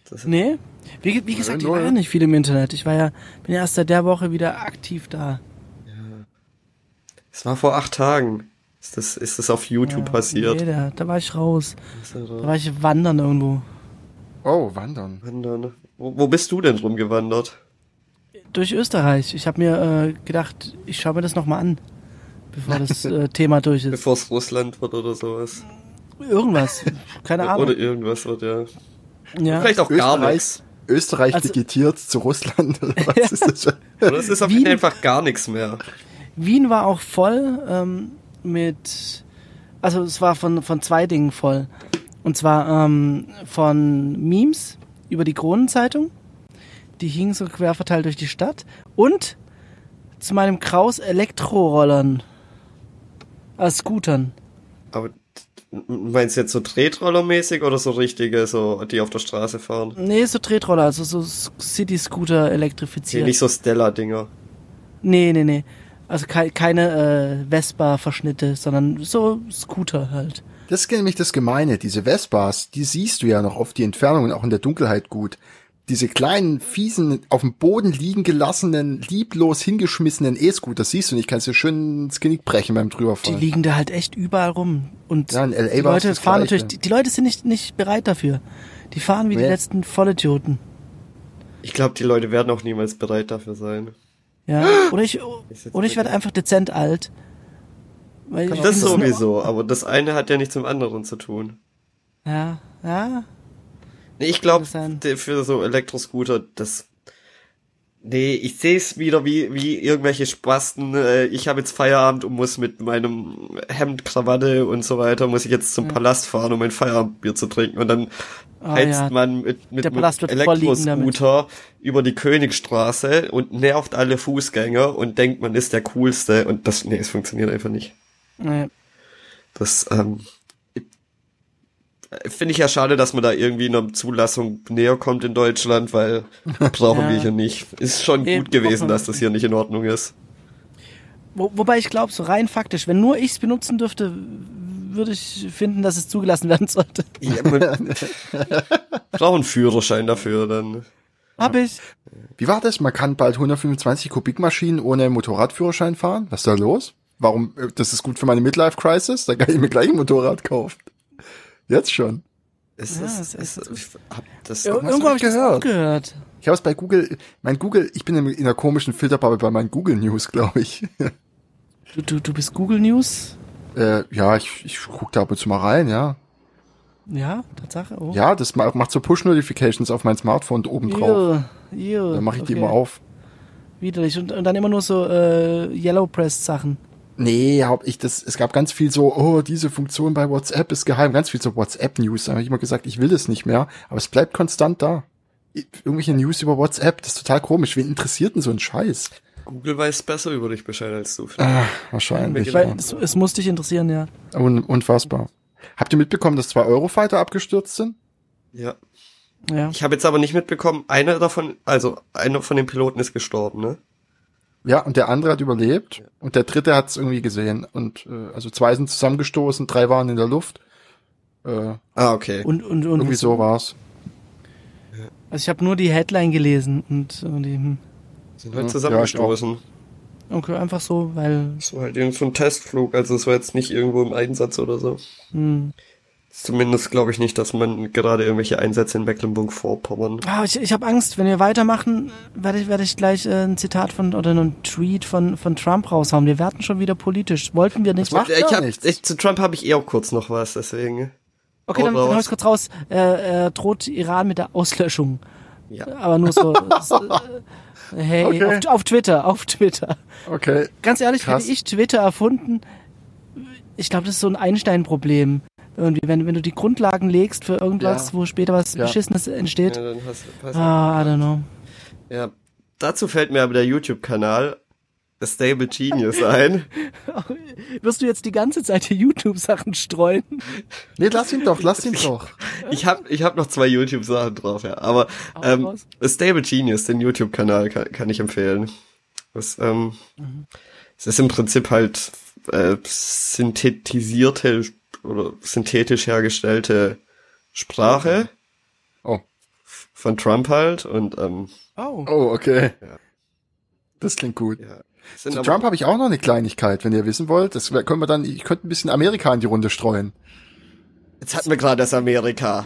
Das Nee. Wie, wie gesagt, ich war ja nicht viel im Internet. Ich war ja, bin ja erst seit der Woche wieder aktiv da. Es war vor acht Tagen. Ist das, ist das auf YouTube Ja, passiert? Nee, da, da war ich raus. Da da? war ich wandern irgendwo. Oh, wandern. Wandern. Wo, wo bist du denn rumgewandert? Durch Österreich. Ich habe mir äh, gedacht, ich schaue mir das nochmal an, bevor das äh, Thema durch ist. Bevor es Russland wird oder sowas. Irgendwas. Keine Ahnung. Oder irgendwas wird, ja. Ja. Vielleicht auch gar Österreich, nichts. Österreich Also- digitiert zu Russland. Oder was ist das? Oder es ist auf Wien- einfach gar nichts mehr. Wien war auch voll ähm, mit, also es war von, von zwei Dingen voll. Und zwar ähm, von Memes über die Kronenzeitung. Die hingen so quer verteilt durch die Stadt. Und zu meinem Kraus Elektrorollern. Als Scootern. Aber meinst du jetzt so Tretrollermäßig oder so richtige, so, die auf der Straße fahren? Nee, so Tretroller, also so City-Scooter Nee, elektrifiziert. nicht so Stella-Dinger. Nee, nee, nee. Also kei keine äh, Vespa-Verschnitte, sondern so Scooter halt. Das ist nämlich das Gemeine. Diese Vespas, die siehst du ja noch auf die Entfernung und auch in der Dunkelheit gut. Diese kleinen, fiesen, auf dem Boden liegen gelassenen, lieblos hingeschmissenen E-Scooter siehst du nicht. Kannst dir schön ins Genick brechen beim Die drüberfahren. liegen da halt echt überall rum. Und Ja, in LA die war es Leute das fahren natürlich, die, die Leute sind nicht, nicht bereit dafür. Die fahren wie die Nee. letzten Vollidioten. Ich glaube, die Leute werden auch niemals bereit dafür sein. Ja. Oder ich, oder ich werde einfach dezent alt. Das sowieso, aber das eine hat ja nichts mit dem anderen zu tun. Ja, ja. Nee, ich glaube, für so Elektroscooter, das. Nee, ich sehe es wieder wie, wie irgendwelche Spasten. Äh, ich habe jetzt Feierabend und muss mit meinem Hemd, Krawatte und so weiter, muss ich jetzt zum Palast fahren, um ein Feierabendbier zu trinken. Und dann Ah, heizt ja. man mit, mit einem liegen Elektroscooter über die Königstraße und nervt alle Fußgänger und denkt, man ist der Coolste. Und das, nee, es funktioniert einfach nicht. Nee. Das ähm, finde ich ja schade, dass man da irgendwie einer Zulassung näher kommt in Deutschland, weil brauchen Ja. wir hier nicht. Ist schon Nee, gut gewesen, dass das hier nicht in Ordnung ist. Wo, wobei ich glaube, so rein faktisch, wenn nur ich es benutzen dürfte, würde ich finden, dass es zugelassen werden sollte. Ja, man braucht einen Führerschein dafür, dann. Hab ich. Wie war das? Man kann bald 125 Kubikmaschinen ohne Motorradführerschein fahren? Was ist da los? Warum? äh, Das ist gut für meine Midlife-Crisis? Da kann ich mir gleich ein Motorrad kaufen. Jetzt schon. Es Ja, ist, es es, ist- ich hab das Ir du habe ich das gehört? auch gehört. Ich habe es bei Google, mein Google, ich bin in in einer komischen Filterbubble bei meinen Google News, glaube ich. Du, du, du bist Google News? äh, ja, ich, ich guck da ab und zu mal rein, ja. Ja, Tatsache. Oh. Ja, das ma- macht so Push-Notifications auf mein Smartphone oben drauf. Dann mache ich die okay. immer auf. Widerlich. Und, und dann immer nur so äh, Yellow Press Sachen. Nee, hab ich das, es gab ganz viel so, oh, diese Funktion bei WhatsApp ist geheim, ganz viel so WhatsApp-News. Da habe ich immer gesagt, ich will das nicht mehr, aber es bleibt konstant da. Irgendwelche News über WhatsApp, das ist total komisch. Wen interessiert denn so ein Scheiß? Google weiß besser über dich Bescheid als du. Ah, wahrscheinlich. Weil Ja. es, es muss dich interessieren, ja. Un unfassbar. Habt ihr mitbekommen, dass zwei Eurofighter abgestürzt sind? Ja. Ja. Ich habe jetzt aber nicht mitbekommen, einer davon, also einer von den Piloten ist gestorben, ne? Ja, und der andere hat überlebt und der dritte hat es irgendwie gesehen. Und äh, also zwei sind zusammengestoßen, drei waren in der Luft. Äh, Ah, okay. Und, und, und irgendwie so war's. Also ich habe nur die Headline gelesen und äh, die, hm. Sind halt Ja, zusammengestoßen. okay, einfach so, weil Das war halt irgend so ein Testflug, also es war jetzt nicht irgendwo im Einsatz oder so. hm. Zumindest glaube ich nicht, dass man gerade irgendwelche Einsätze in Mecklenburg-Vorpommern. Ah, ich, ich habe Angst, wenn wir weitermachen, werde ich, werde ich gleich äh, ein Zitat von oder einen Tweet von, von Trump raushauen. Wir werden schon wieder politisch. Wollten wir nicht. macht ich hab, nichts. ich, zu Trump habe ich eh auch kurz noch was, deswegen. Okay, dann, dann hau raus. ich kurz raus. Äh, äh, droht Iran mit der Auslöschung. Ja. Aber nur so. so äh, hey, Okay. auf, auf Twitter, auf Twitter. Okay. Ganz ehrlich, Krass. hätte ich Twitter erfunden, ich glaube, das ist so ein Einstein-Problem. Irgendwie, wenn, wenn du die Grundlagen legst für irgendwas, Ja. wo später was Ja. Beschissenes entsteht. Ja, dann hast, hast, Ah, I don't know. ja. Dazu fällt mir aber der YouTube-Kanal A Stable Genius ein. Wirst du jetzt die ganze Zeit hier YouTube-Sachen streuen? Nee, lass ihn doch, lass ihn doch. Ich hab, ich hab noch zwei YouTube-Sachen drauf, ja. Aber ähm. A Stable Genius, den YouTube-Kanal, kann, kann ich empfehlen. Das, ähm, es ist im Prinzip halt äh, synthetisierte oder synthetisch hergestellte Sprache Oh. von Trump halt und ähm, Oh. Oh, okay. Ja. Das klingt gut. ja. Zu aber- Trump habe ich auch noch eine Kleinigkeit, wenn ihr wissen wollt. Das können wir dann, ich könnte ein bisschen Amerika in die Runde streuen. Jetzt hatten wir gerade das Amerika.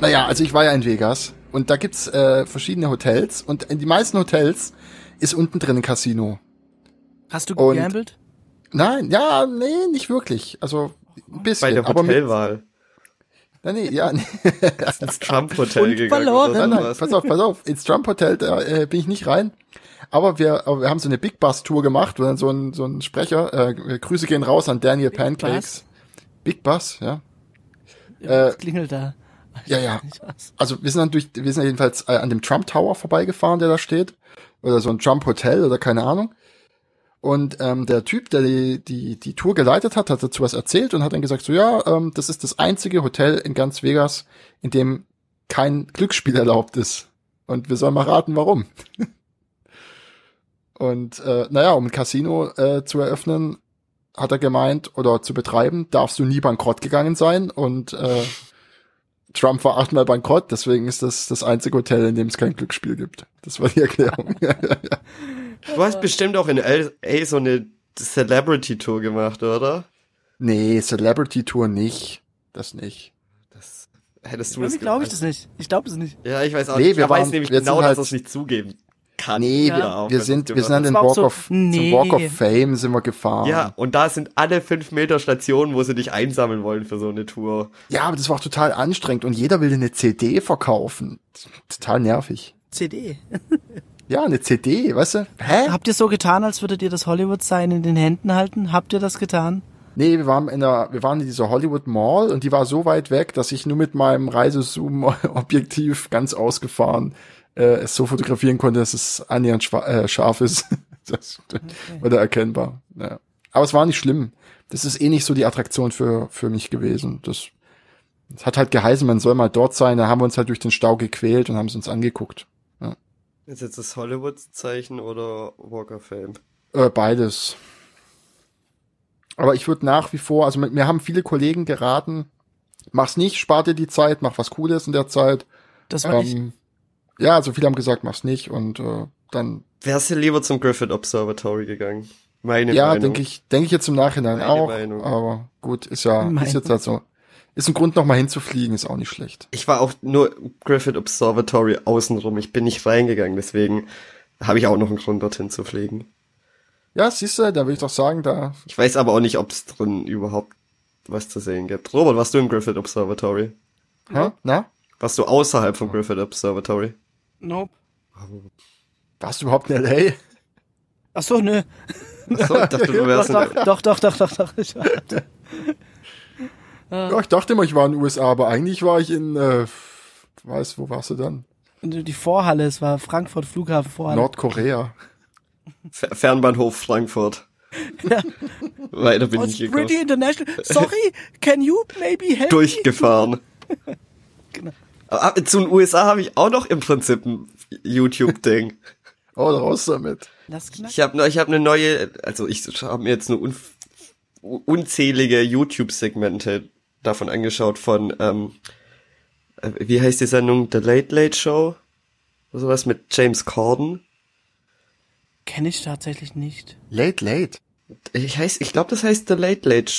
Naja, also ich war ja in Vegas und da gibt's äh, verschiedene Hotels und in die meisten Hotels ist unten drin ein Casino. Hast du gegambelt? Nein, ja, nee, nicht wirklich. Also ein Bei bisschen. der aber mit, Hotelwahl. nein, nee, ja, nee. Ins Trump-Hotel gegangen. verloren. Nein, nein, pass auf, pass auf. Ins Trump Hotel da, äh, bin ich nicht rein. Aber wir, aber wir haben so eine Big Bus Tour gemacht, wo dann so ein, so ein Sprecher, äh, Grüße gehen raus an Daniel Pancakes. Big Bus, ja. Ja, Äh, das klingelt da. Ja, ja. Also wir sind dann durch, wir sind jedenfalls äh, an dem Trump Tower vorbeigefahren, der da steht. Oder so ein Trump Hotel oder keine Ahnung. Und ähm, der Typ, der die, die, die Tour geleitet hat, hat dazu was erzählt und hat dann gesagt, so ja, ähm, das ist das einzige Hotel in ganz Vegas, in dem kein Glücksspiel erlaubt ist. Und wir sollen mal raten, warum. und äh, naja, um ein Casino äh, zu eröffnen, hat er gemeint, oder zu betreiben, darfst du nie bankrott gegangen sein. Und äh, Trump war achtmal bankrott, deswegen ist das das einzige Hotel, in dem es kein Glücksspiel gibt. Das war die Erklärung. Du hast bestimmt auch in LA so eine Celebrity-Tour gemacht, oder? nee, Celebrity Tour nicht. Das nicht. Das hättest du das Irgendwie glaube ich das nicht. Ich glaube es nicht. Ja, ich weiß auch Nee, nicht. wir weiß waren- nämlich wir sind genau, halt- dass er es nicht zugeben kann. Nee, Ja. wir, auch, wir sind, es wir sind an den Walk so- of, Nee. zum Walk of Fame sind wir gefahren. Ja, und da sind alle fünf Meter Stationen, wo sie dich einsammeln wollen für so eine Tour. Ja, aber das war auch total anstrengend und jeder will dir eine CD verkaufen. Total nervig. CD. Ja, eine CD, weißt du? Hä? Habt ihr so getan, als würdet ihr das Hollywood-Sign in den Händen halten? Habt ihr das getan? Nee, wir waren in der, wir waren in dieser Hollywood Mall und die war so weit weg, dass ich nur mit meinem Reisezoom-Objektiv ganz ausgefahren äh, es so fotografieren konnte, dass es annähernd schwa- äh, scharf ist. das war da erkennbar. Ja. Aber es war nicht schlimm. Das ist eh nicht so die Attraktion für, für mich gewesen. Das, das hat halt geheißen, man soll mal dort sein. Da haben wir uns halt durch den Stau gequält und haben es uns angeguckt. Ist jetzt das Hollywood-Zeichen oder Walk of Fame? Äh, beides. Aber ich würde nach wie vor, also mir haben viele Kollegen geraten, mach's nicht, spar dir die Zeit, mach was Cooles in der Zeit. Das war ich. Ähm, ja, also viele haben gesagt, mach's nicht und äh, dann, Wärst du lieber zum Griffith Observatory gegangen? Meine ja, Meinung. denke ich, denke ich jetzt im Nachhinein Meine auch. Meinung. Aber gut, ist ja, Meinung. ist jetzt halt so. Ist ein Grund, noch mal hinzufliegen, ist auch nicht schlecht. Ich war auch nur Griffith Observatory außenrum. Ich bin nicht reingegangen, deswegen habe ich auch noch einen Grund, dorthin zu fliegen. Ja, siehst du, da will ich doch sagen, da, Ich weiß aber auch nicht, ob es drin überhaupt was zu sehen gibt. Robert, warst du im Griffith Observatory? hä? na? Warst du außerhalb vom Griffith Observatory? Nope. Warst du überhaupt in L.A.? Ach so, nö. Achso, ich dachte, du wärst Doch, in, doch, doch, doch, doch, doch. Ja, ich dachte immer, ich war in den USA, aber eigentlich war ich in, äh, weiß, wo warst du dann? die Vorhalle, es war Frankfurt Flughafen Vorhalle. Nordkorea. Fer- Fernbahnhof Frankfurt. Ja. Weiter bin ich gekommen. pretty international. Sorry, can you maybe help me? Durchgefahren. Genau. Aber zu den USA habe ich auch noch im Prinzip ein YouTube-Ding. Oh, raus damit. Ich habe ich hab eine neue, also ich habe mir jetzt nur un, unzählige YouTube-Segmente davon angeschaut von, ähm, äh, wie heißt die Sendung? The Late Late Show? Oder sowas mit James Corden. Kenne ich tatsächlich nicht. Late, late. Ich heiß, ich glaube, das heißt The Late Late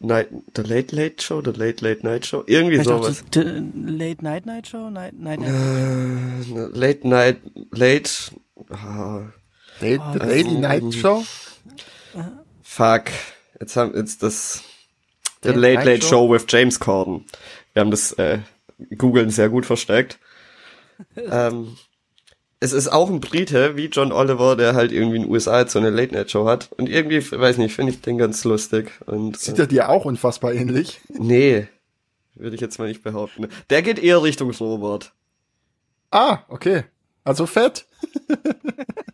Night, The Late Late Show, The Late Late Night Show, irgendwie Vielleicht auch sowas. die Late Night Night Show? Night, Night, Night. Äh, late Night, Late, ah, Late, the Lady Night Show? fuck, jetzt haben, jetzt das, The Late Late Night Late Show? Show with James Corden. Wir haben das, äh, googeln sehr gut versteckt. ähm, es ist auch ein Brite, wie John Oliver, der halt irgendwie in den USA jetzt so eine Late Night Show hat. Und irgendwie, weiß nicht, finde ich den ganz lustig. Und, Sieht äh, er dir auch unfassbar ähnlich? nee, würde ich jetzt mal nicht behaupten. Der geht eher Richtung Robert. Ah, okay. Also fett.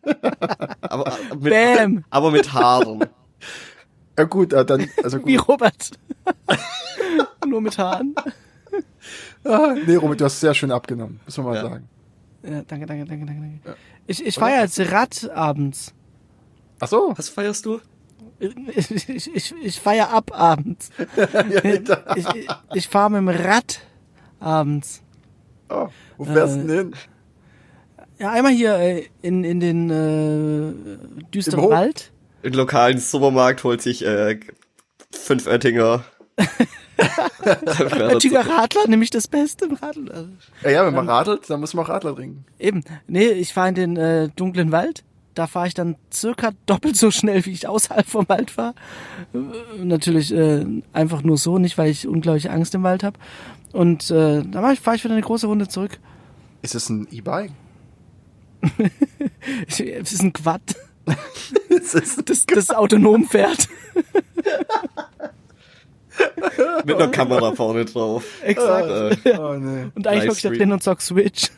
Aber, äh, mit, Bam! aber mit Haaren. Ja gut, äh, dann, also Wie gut. Robert. Nur mit Haaren. Ah, nee, Robert, du hast sehr schön abgenommen, muss man mal Ja. sagen. Ja, danke, danke, danke, danke. danke. Ich, ich feiere als Rad abends. Ach so. Was feierst du? Ich, ich, ich, ich feiere ab abends. Ich, ich, ich fahre mit dem Rad abends. Oh, wo fährst du Äh, denn hin? Ja, einmal hier äh, in, in den äh, düsteren? Wald. Im lokalen Supermarkt holt sich äh, fünf Oettinger. Oettinger Radler, nämlich das Beste im Radler. Also, Ja, ja, wenn man radelt, dann muss man auch Radler trinken. eben. Nee, ich fahre in den äh, dunklen Wald. Da fahre ich dann circa doppelt so schnell, wie ich außerhalb vom Wald fahre. Äh, natürlich äh, einfach nur so, nicht weil ich unglaublich Angst im Wald habe. Und äh, dann fahre ich, wieder eine große Runde zurück. Ist es ein E-Bike? Es ist ein Quad, Es ist das, das autonom fährt. Mit einer Kamera vorne drauf. Exakt. Äh, Oh, nee. Und eigentlich hock ich da drin und zock Switch.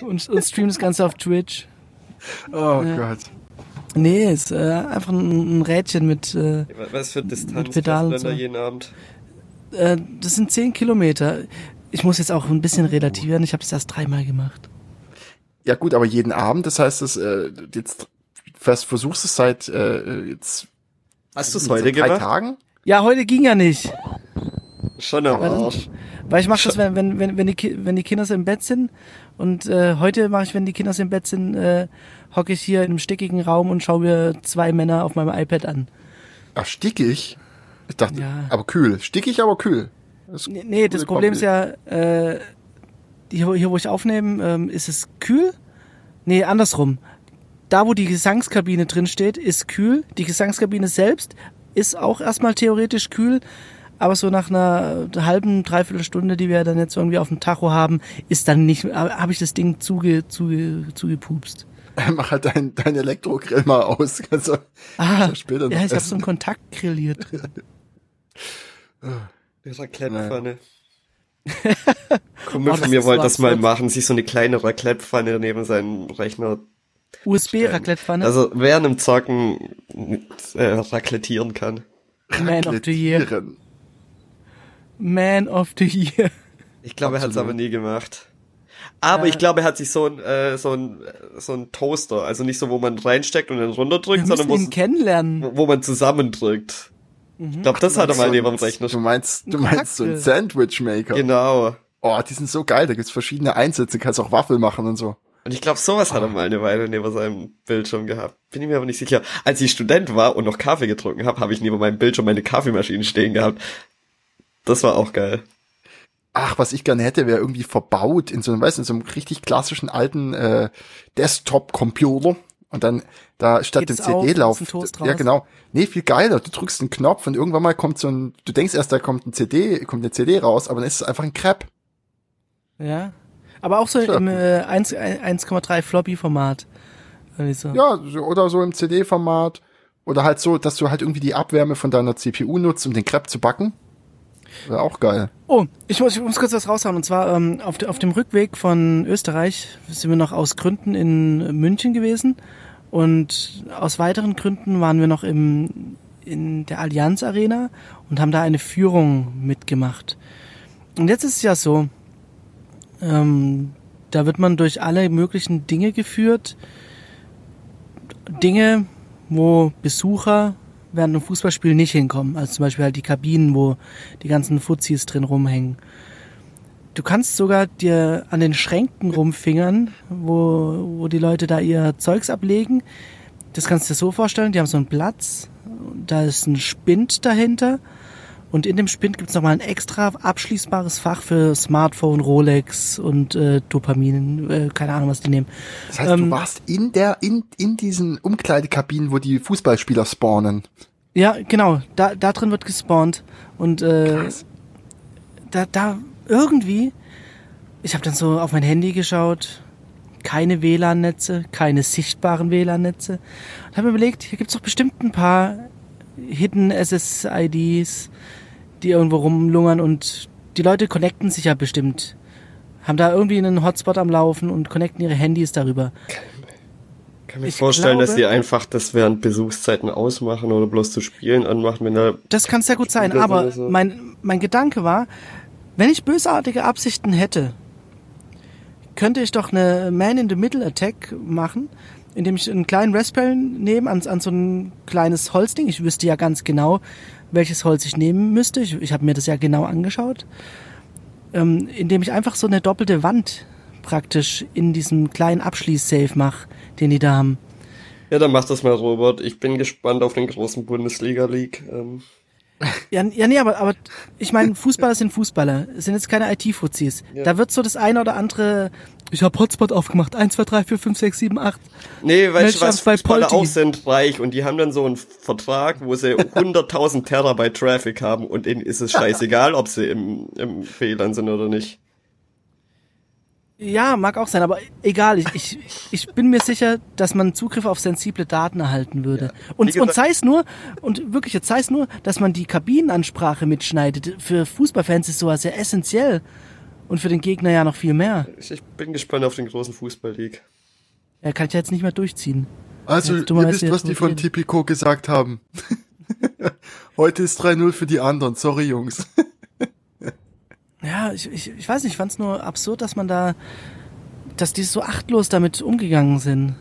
und, und stream das Ganze auf Twitch. Oh Ja. Gott. Nee, ist äh, einfach ein, ein Rädchen mit, äh, was für Distanz Pedalen fährst du denn und da so. jeden Abend? äh, das sind 10 Kilometer. Ich muss jetzt auch ein bisschen relativieren, ich habe das erst dreimal gemacht. Ja gut, aber jeden Abend, das heißt, dass äh, jetzt fast versuchst es seit äh, jetzt Hast du es seit heute drei gemacht? Tagen? Ja, heute ging ja nicht. Schon am Arsch. weil ich mache das, wenn, wenn, wenn, wenn, die, wenn die Kinder so im Bett sind. Und äh, heute mache ich, wenn die Kinder so im Bett sind, äh, hocke ich hier in einem stickigen Raum und schaue mir zwei Männer auf meinem iPad an. Ach, stickig? Ich dachte, Ja. aber kühl. Stickig, aber kühl. Das Nee, nee das Problem ist ja, äh, hier, hier wo ich aufnehme, ähm, ist es kühl. Nee, andersrum. Da, wo die Gesangskabine drin steht, ist kühl. Die Gesangskabine selbst ist auch erstmal theoretisch kühl. Aber so nach einer halben, dreiviertel Stunde, die wir dann jetzt irgendwie auf dem Tacho haben, ist dann nicht, habe ich das Ding zuge, zuge, zugepupst. Mach halt dein, dein Elektrogrill mal aus. Kannst du Ah, ja später noch ja, ich habe so einen Kontaktgrill hier drin. Raclette-Pfanne. Oh, Kumpel das von mir wollte das mal machen, sich so eine kleine Raclette-Pfanne neben seinen Rechner. USB-Raclette-Pfanne. Also während dem Zocken äh, raclettieren kann. Man of the Year. Man of the Year. Ich glaube, er hat es aber nie gemacht. Aber Ja. ich glaube, er hat sich so ein, äh, so ein, so ein Toaster, also nicht so, wo man reinsteckt und dann runterdrückt, sondern wo, ihn kennenlernen. wo man zusammendrückt. Ich glaube, das hat er mal neben dem Rechner. Du meinst, du Ein meinst so ein Cocktail. Sandwich-Maker. Genau. Oh, die sind so geil. Da gibt's verschiedene Einsätze. Kannst auch Waffel machen und so. Und ich glaube, sowas hat er mal eine Weile neben seinem Bildschirm gehabt. Bin ich mir aber nicht sicher. Als ich Student war und noch Kaffee getrunken habe, habe ich neben meinem Bildschirm meine Kaffeemaschine stehen gehabt. Das war auch geil. Ach, was ich gerne hätte, wäre irgendwie verbaut in so einem, weißt du, in so einem richtig klassischen alten äh, Desktop-Computer. Und dann da statt Geht dem CD-Lauf. Ja, genau. Nee, viel geiler. Du drückst einen Knopf und irgendwann mal kommt so ein, du denkst erst, da kommt ein CD, kommt eine CD raus, aber dann ist es einfach ein Crepe. Ja. Aber auch so Klar. im äh, 1 1,3 Floppy-Format. So. Ja, oder so im CD-Format. Oder halt so, dass du halt irgendwie die Abwärme von deiner CPU nutzt, um den Crepe zu backen. Wäre auch geil. Oh, ich muss, ich muss kurz was raushauen. Und zwar ähm, auf, de, auf dem Rückweg von Österreich sind wir noch aus Gründen in München gewesen. Und aus weiteren Gründen waren wir noch im, in der Allianz Arena und haben da eine Führung mitgemacht. Und jetzt ist es ja so, ähm, da wird man durch alle möglichen Dinge geführt. Dinge, wo Besucher während einem Fußballspiel nicht hinkommen. Also zum Beispiel halt die Kabinen, wo die ganzen Fuzis drin rumhängen. Du kannst sogar dir an den Schränken rumfingern, wo, wo die Leute da ihr Zeugs ablegen. Das kannst du dir so vorstellen, die haben so einen Platz, da ist ein Spind dahinter und in dem Spind gibt's nochmal ein extra abschließbares Fach für Smartphone, Rolex und äh, Dopamin, äh, keine Ahnung, was die nehmen. Das heißt, ähm, du warst in der, in, in diesen Umkleidekabinen, wo die Fußballspieler spawnen. Ja, genau, da, da drin wird gespawnt. Und äh, da, da irgendwie, ich habe dann so auf mein Handy geschaut, keine WLAN-Netze, keine sichtbaren WLAN-Netze. Und habe mir überlegt, hier gibt's doch bestimmt ein paar Hidden SSIDs, die irgendwo rumlungern und die Leute connecten sich ja bestimmt. Haben da irgendwie einen Hotspot am Laufen und connecten ihre Handys darüber. Ich kann mir ich vorstellen, glaube, dass die einfach das während Besuchszeiten ausmachen oder bloß zu spielen anmachen, wenn da. Das kann sehr gut sein, aber so. mein, mein Gedanke war, wenn ich bösartige Absichten hätte, könnte ich doch eine Man in the Middle Attack machen, indem ich einen kleinen Raspberry nehme an, an so ein kleines Holzding. Ich wüsste ja ganz genau, welches Holz ich nehmen müsste. Ich, ich habe mir das ja genau angeschaut. Ähm, indem ich einfach so eine doppelte Wand praktisch in diesem kleinen Abschließsafe mache, den die da haben. Ja, dann mach das mal, Robert. Ich bin gespannt auf den großen Bundesliga-League. Ähm. Ja, ja, nee, aber, aber ich meine, Fußballer sind Fußballer, es sind jetzt keine IT-Fuzis. Ja. Da wird so das eine oder andere, ich habe Hotspot aufgemacht, 1, 2, 3, 4, 5, 6, 7, 8. Nee, weißt du, was Fußballer auch sind reich und die haben dann so einen Vertrag, wo sie 100.000 Terabyte Traffic haben und ihnen ist es scheißegal, ob sie im, im Fehlern sind oder nicht. Ja, mag auch sein, aber egal. Ich, ich, ich bin mir sicher, dass man Zugriff auf sensible Daten erhalten würde. Ja. Und, und sei es nur, und wirklich, jetzt sei es nur, dass man die Kabinenansprache mitschneidet. Für Fußballfans ist sowas ja essentiell. Und für den Gegner ja noch viel mehr. Ich bin gespannt auf den großen Fußball-League. Ja, kann ich jetzt nicht mehr durchziehen. Also, ihr wisst, was die von Tipico gesagt haben. Heute ist 3-0 für die anderen. Sorry, Jungs. Ja, ich, ich, ich weiß nicht, ich fand es nur absurd, dass man da, dass die so achtlos damit umgegangen sind.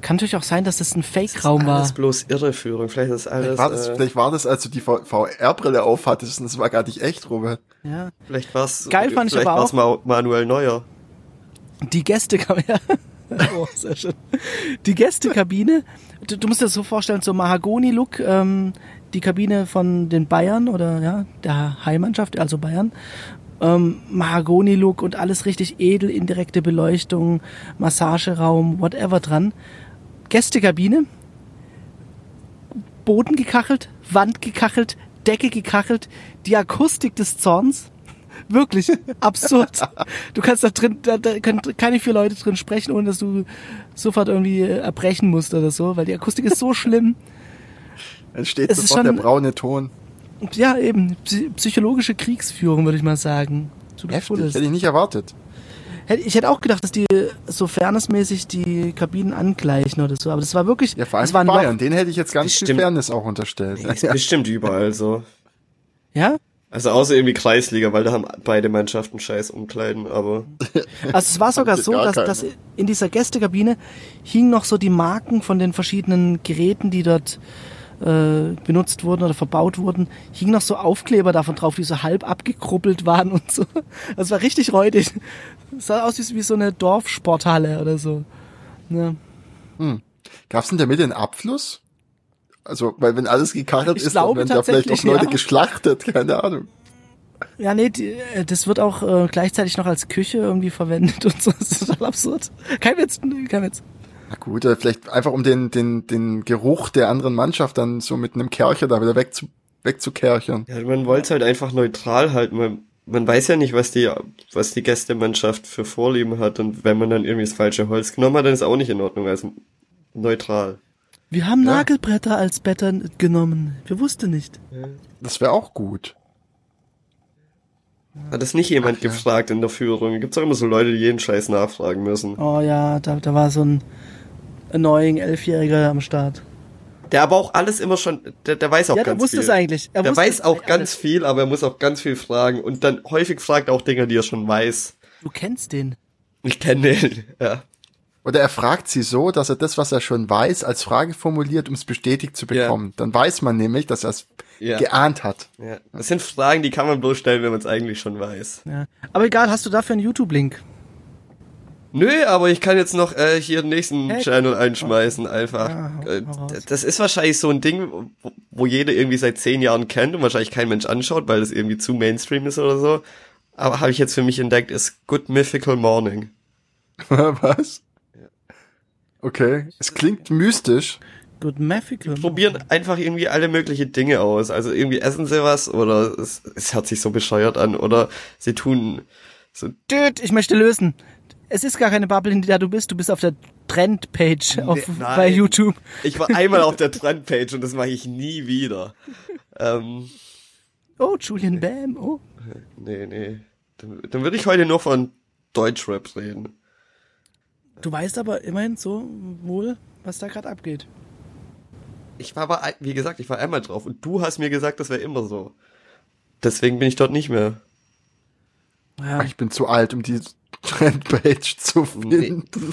Kann natürlich auch sein, dass das ein Fake-Raum war. Das ist bloß Irreführung. Vielleicht ist alles. Vielleicht war das, äh, vielleicht war das als du die VR-Brille aufhattest und das war gar nicht echt, Robert. Ja. Vielleicht war es. Geil fand ich aber auch. Mal Manuel Neuer. Die Gästekabine. oh, sehr schön. Die Gästekabine. Du, du musst dir das so vorstellen, so Mahagoni-Look. Ähm, die Kabine von den Bayern oder ja, der Heimmannschaft, also Bayern. Ähm, Mahagoni-Look und alles richtig edel, indirekte Beleuchtung, Massageraum, whatever dran. Gästekabine, Boden gekachelt, Wand gekachelt, Decke gekachelt, die Akustik des Zorns. Wirklich absurd. Du kannst da drin, da, da können keine vier Leute drin sprechen, ohne dass du sofort irgendwie erbrechen musst oder so, weil die Akustik ist so schlimm. Entsteht es sofort der braune Ton. Ja, eben. Psychologische Kriegsführung, würde ich mal sagen. Heftig, hätte ich nicht erwartet. Ich hätte auch gedacht, dass die so fairnessmäßig die Kabinen angleichen oder so, aber das war wirklich. Ja, vor allem das war Bayern, den hätte ich jetzt ganz bestimmt, viel Fairness auch unterstellt. Nee, ist ja. bestimmt überall so. Ja? Also außer irgendwie Kreisliga, weil da haben beide Mannschaften scheiß Umkleiden, aber. Also es war sogar so, dass, dass in dieser Gästekabine hingen noch so die Marken von den verschiedenen Geräten, die dort äh, benutzt wurden oder verbaut wurden, hing noch so Aufkleber davon drauf, die so halb abgekruppelt waren und so. Das war richtig räudig. Das sah aus wie, wie so eine Dorfsporthalle oder so. Ja. Hm. Gab es in der Mitte einen Abfluss? Also, weil wenn alles gekachelt ich ist, dann werden da vielleicht auch Leute ja. geschlachtet, keine Ahnung. Ja, nee, die, äh, das wird auch äh, gleichzeitig noch als Küche irgendwie verwendet und so. Das ist total absurd. Kein Witz, kein Witz. Na gut, äh, vielleicht einfach um den, den, den Geruch der anderen Mannschaft dann so mit einem Kercher da wieder weg zu, wegzukerchern. Ja, man wollte halt einfach neutral halten. Man, man weiß ja nicht, was die, was die Gästemannschaft für Vorlieben hat. Und wenn man dann irgendwie das falsche Holz genommen hat, dann ist auch nicht in Ordnung. Also neutral. Wir haben ja. Nagelbretter als Bettern genommen. Wir wussten nicht. Ja. Das wäre auch gut. Hat das nicht jemand Ach, ja. gefragt in der Führung? Gibt's auch immer so Leute, die jeden Scheiß nachfragen müssen. Oh ja, da, da war so ein annoying Elfjähriger am Start. Der aber auch alles immer schon, der, der weiß auch ja, ganz viel. Ja, der wusste es eigentlich. Er der weiß auch ganz alles. viel, aber er muss auch ganz viel fragen und dann häufig fragt er auch Dinge, die er schon weiß. Du kennst den. Ich kenne den, ja. Oder er fragt sie so, dass er das, was er schon weiß, als Frage formuliert, um es bestätigt zu bekommen. Ja. Dann weiß man nämlich, dass er es ja. geahnt hat. Ja. Das sind Fragen, die kann man bloß stellen, wenn man es eigentlich schon weiß. Ja. Aber egal, hast du dafür einen YouTube-Link? Nö, aber ich kann jetzt noch äh, hier den nächsten hey. Channel einschmeißen, einfach. Ja, äh, das ist wahrscheinlich so ein Ding, wo jeder irgendwie seit zehn Jahren kennt und wahrscheinlich kein Mensch anschaut, weil das irgendwie zu Mainstream ist oder so. Aber habe ich jetzt für mich entdeckt, ist Good Mythical Morning. Was? Okay, es klingt mystisch. Good Mythical. Die probieren einfach irgendwie alle mögliche Dinge aus. Also irgendwie essen sie was oder es, es hört sich so bescheuert an oder sie tun so. Dude, ich möchte lösen es ist gar keine Bubble, in der du bist. Du bist auf der Trendpage auf, nee, bei YouTube. Ich war einmal auf der Trendpage und das mache ich nie wieder. Ähm, oh, Julian Bam, oh. Nee, nee. Dann, dann würde ich heute nur von Deutschrap reden. Du weißt aber immerhin so wohl, was da gerade abgeht. Ich war aber, wie gesagt, ich war einmal drauf und du hast mir gesagt, das wäre immer so. Deswegen bin ich dort nicht mehr. Ja. Ich bin zu alt, um die Trendpage zu finden. Nee.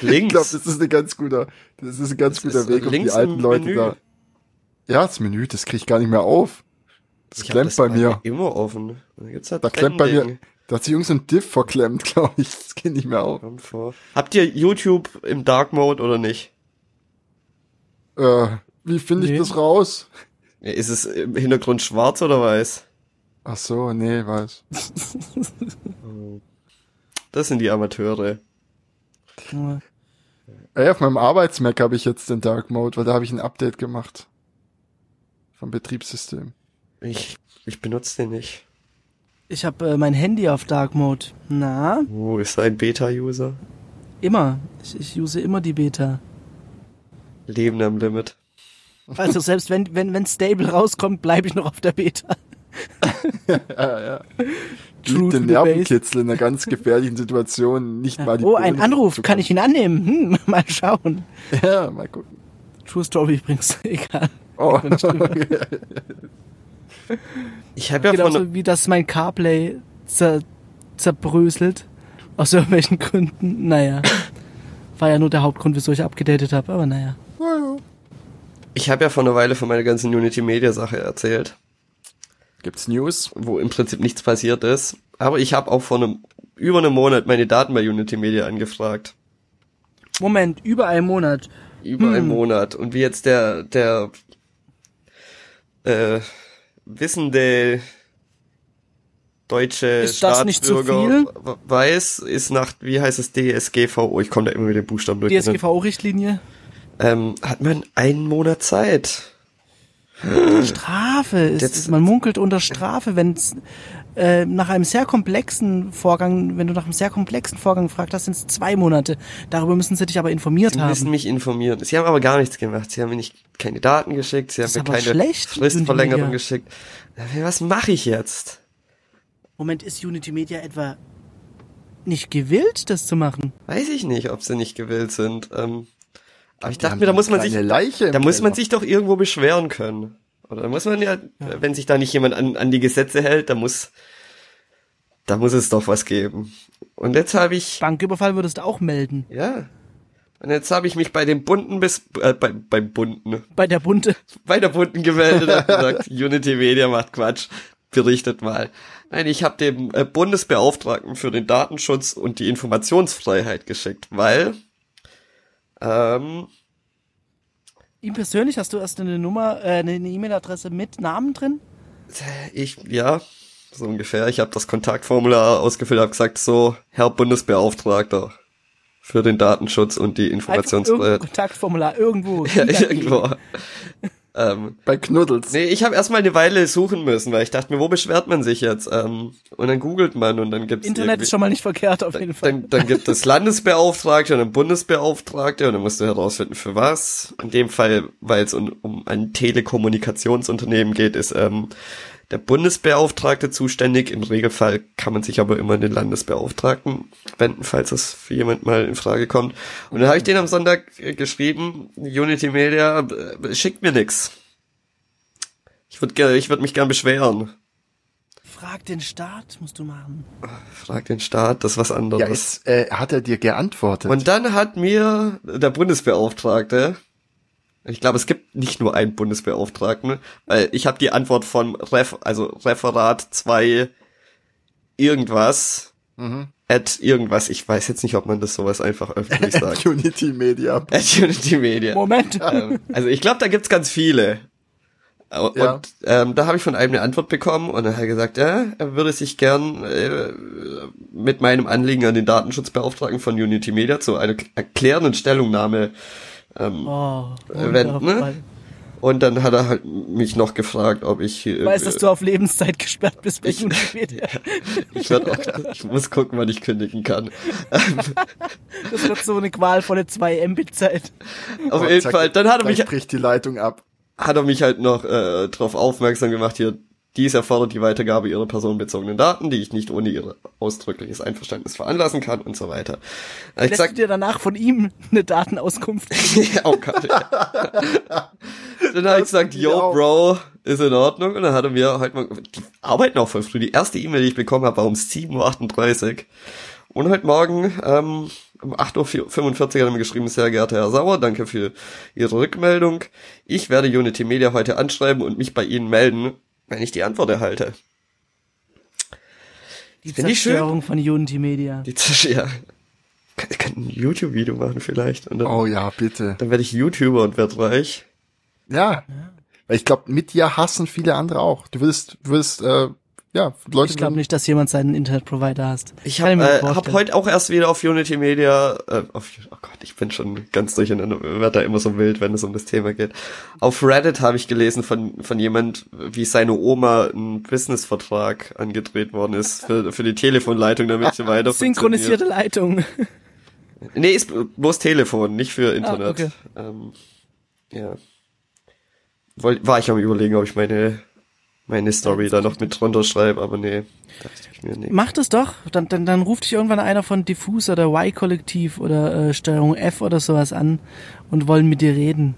Links. Ich glaube, das ist ein ganz guter, das ist ein ganz das guter Weg, um die alten Leute Menü. da. Ja, das Menü, das kriege ich gar nicht mehr auf. Das ich klemmt das bei mir. Immer offen. Halt da klemmt bei mir. Da hat sich irgend so ein Diff verklemmt, glaube ich. Das geht nicht mehr auf. Habt ihr YouTube im Dark Mode oder nicht? Äh, wie finde ich nee. das raus? Ist es im Hintergrund schwarz oder weiß? Ach so, nee, weiß. Das sind die Amateure. Ja. Ey, auf meinem Arbeitsmac habe ich jetzt den Dark Mode, weil da habe ich ein Update gemacht. Vom Betriebssystem. Ich, ich benutze den nicht. Ich habe äh, mein Handy auf Dark Mode. Na? Wo ist ein Beta-User? Immer. Ich, ich use immer die Beta. Leben am Limit. Also selbst wenn wenn wenn Stable rauskommt, bleibe ich noch auf der Beta. Ja, ja. True den Nervenkitzel in einer ganz gefährlichen Situation nicht mal die Oh, ein Anruf, kann ich ihn annehmen? Hm, mal schauen. Ja, mal gucken. True Story übrigens, egal. Oh. ich habe ja Genauso von wie das mein CarPlay zer zerbröselt. Aus irgendwelchen Gründen. Naja. War ja nur der Hauptgrund, wieso ich abgedatet habe, aber naja. Ich habe ja vor einer Weile von meiner ganzen Unity Media Sache erzählt. Gibt's News? Wo im Prinzip nichts passiert ist. Aber ich habe auch vor einem über einem Monat meine Daten bei Unity Media angefragt. Moment, über einen Monat. Über hm. einen Monat. Und wie jetzt der, der äh, wissende deutsche ist Staatsbürger weiß, ist nach, wie heißt es, DSGVO, ich komme da immer mit den Buchstaben durch. DSGVO-Richtlinie? Ähm, hat man einen Monat Zeit. Strafe ist, man munkelt unter Strafe, wenn es äh, nach einem sehr komplexen Vorgang, wenn du nach einem sehr komplexen Vorgang fragst, das sind es zwei Monate. Darüber müssen sie dich aber informiert sie haben. Sie müssen mich informieren. Sie haben aber gar nichts gemacht. Sie haben mir nicht keine Daten geschickt, sie haben mir keine schlecht, Fristverlängerung geschickt. Was mache ich jetzt? Moment, ist Unity Media etwa nicht gewillt, das zu machen? Weiß ich nicht, ob sie nicht gewillt sind. Ähm, aber ich dachte mir, da muss man sich, da muss man sich doch irgendwo beschweren können. Oder da muss man ja, ja. wenn sich da nicht jemand an, an die Gesetze hält, da muss, da muss es doch was geben. Und jetzt habe ich. Banküberfall würdest du auch melden. Ja. Und jetzt habe ich mich bei dem Bunten bis, äh, bei, beim Bunten. Bei der Bunte. Bei der Bunten gemeldet und gesagt, Unity Media macht Quatsch. Berichtet mal. Nein, ich habe dem äh, Bundesbeauftragten für den Datenschutz und die Informationsfreiheit geschickt, weil ähm, Ihm persönlich hast du erst eine Nummer, äh, eine E-Mail-Adresse mit Namen drin? Ich, ja, so ungefähr. Ich habe das Kontaktformular ausgefüllt, habe gesagt, so, Herr Bundesbeauftragter für den Datenschutz und die Informationsfreiheit. Kontaktformular irgendwo. Ja, irgendwo. Ähm, Bei Knuddels. Nee, ich habe erstmal eine Weile suchen müssen, weil ich dachte mir, wo beschwert man sich jetzt? Ähm, und dann googelt man und dann gibt's Internet ist schon mal nicht verkehrt auf jeden Fall. Dann, dann gibt es Landesbeauftragte und einen Bundesbeauftragte und dann musst du herausfinden, für was. In dem Fall, weil es um, um ein Telekommunikationsunternehmen geht, ist ähm, der Bundesbeauftragte zuständig. Im Regelfall kann man sich aber immer an den Landesbeauftragten wenden, falls das für jemand mal in Frage kommt. Und dann habe ich den am Sonntag äh, geschrieben, Unity Media, äh, schickt mir nix. Ich würde ich würd mich gern beschweren. Frag den Staat, musst du machen. Frag den Staat, das ist was Ja, anderes. jetzt äh, hat er dir geantwortet. Und dann hat mir der Bundesbeauftragte, ich glaube, es gibt nicht nur einen Bundesbeauftragten, weil ich habe die Antwort von Ref, also Referat 2 irgendwas Mhm. at irgendwas. Ich weiß jetzt nicht, ob man das sowas einfach öffentlich sagt. Unity Media. at Unity Media. Moment. ähm, also ich glaube, da gibt's ganz viele. Äh, Und Ja. ähm, da habe ich von einem eine Antwort bekommen und er hat gesagt, ja, er würde sich gern äh, mit meinem Anliegen an den Datenschutzbeauftragten von Unity Media zu einer erklärenden Stellungnahme ähm, Oh, Äh, wenn, ne? und dann hat er halt mich noch gefragt, ob ich äh, Ich weiß, dass du auf Lebenszeit gesperrt bist bei Wikipedia. ich, werd auch, ich muss gucken, wann ich kündigen kann. Das wird so eine qualvolle 2 Mbit Zeit. Auf Oh, jeden zack, Fall, dann hat er mich bricht die Leitung ab. hat er mich halt noch äh, darauf aufmerksam gemacht, hier, dies erfordert die Weitergabe ihrer personenbezogenen Daten, die ich nicht ohne ihr ausdrückliches Einverständnis veranlassen kann und so weiter. Äh, Ich Lässt sag, du dir danach von ihm eine Datenauskunft? ja, oh Gott. dann habe ich gesagt, yo, auch. Bro, ist in Ordnung. Und dann hat er mir halt mal, die arbeiten auch voll früh. Die erste E-Mail, die ich bekommen habe, war um 7.38 Uhr. Und heute Morgen, ähm, um 8.45 Uhr hat er mir geschrieben, sehr geehrter Herr Sauer, danke für Ihre Rückmeldung. Ich werde Unity Media heute anschreiben und mich bei Ihnen melden, wenn ich die Antwort erhalte. Die Find. Zerstörung von Unity Media. Die ja. Ich kann ein YouTube-Video machen vielleicht. Und dann, Oh ja, bitte. dann werde ich YouTuber und werde reich. Ja. Weil ich glaube, mit dir hassen viele andere auch. Du wirst, du wirst, äh, ja, Leute. Ich glaube nicht, dass jemand seinen Internetprovider hast. Ich habe äh, hab heute auch erst wieder auf Unity Media, äh, auf, oh Gott, ich bin schon ganz durcheinander, werd da immer so wild, wenn es um das Thema geht. Auf Reddit habe ich gelesen von von jemand, wie seine Oma ein Businessvertrag angedreht worden ist für, für die Telefonleitung, damit sie weiter Synchronisierte. Leitung. Nee, ist bloß Telefon, nicht für Internet. Ah, okay. ähm, ja. Woll, war ich am überlegen, ob ich meine meine Story da noch mit drunter schreibe, aber nee, dachte ich mir nee. Mach das doch. Dann, dann, dann ruft dich irgendwann einer von Diffus oder Y-Kollektiv oder äh, Steuerung F oder sowas an und wollen mit dir reden.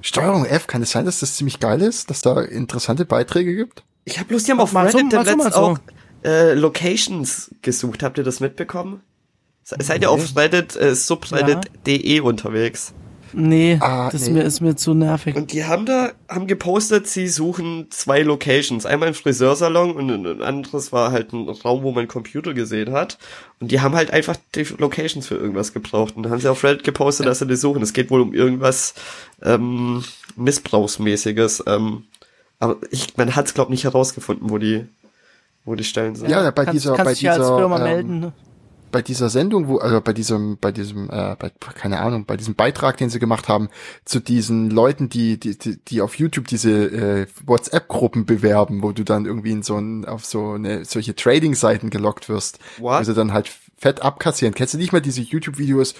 Steuerung F, kann es sein, dass das ziemlich geil ist, dass da interessante Beiträge gibt? Ich habe bloß, die haben auf Reddit so, letztens mal so. auch äh, Locations gesucht. Habt ihr das mitbekommen? Se- Seid ihr auf Reddit, äh, subreddit.de unterwegs? Nee, Ah, das nee. Ist, mir, ist mir zu nervig. Und die haben da, haben gepostet, sie suchen zwei Locations. Einmal ein Friseursalon und ein anderes war halt ein Raum, wo man Computer gesehen hat. Und die haben halt einfach die Locations für irgendwas gebraucht. Und dann haben sie auf Reddit gepostet, dass sie die suchen. Es geht wohl um irgendwas ähm, Missbrauchsmäßiges. Ähm, aber ich, man hat es, glaube nicht herausgefunden, wo die, wo die Stellen sind. Ja, bei kannst, dieser, kannst bei dich ja als dieser, Firma ähm, melden. ne? Bei dieser Sendung, wo, also bei diesem, bei diesem, äh, bei, keine Ahnung, bei diesem Beitrag, den sie gemacht haben, zu diesen Leuten, die, die, die, die auf YouTube diese äh, WhatsApp-Gruppen bewerben, wo du dann irgendwie in so ein, auf so eine, solche Trading-Seiten gelockt wirst, What? wo sie dann halt fett abkassieren. Kennst du nicht mal diese YouTube-Videos?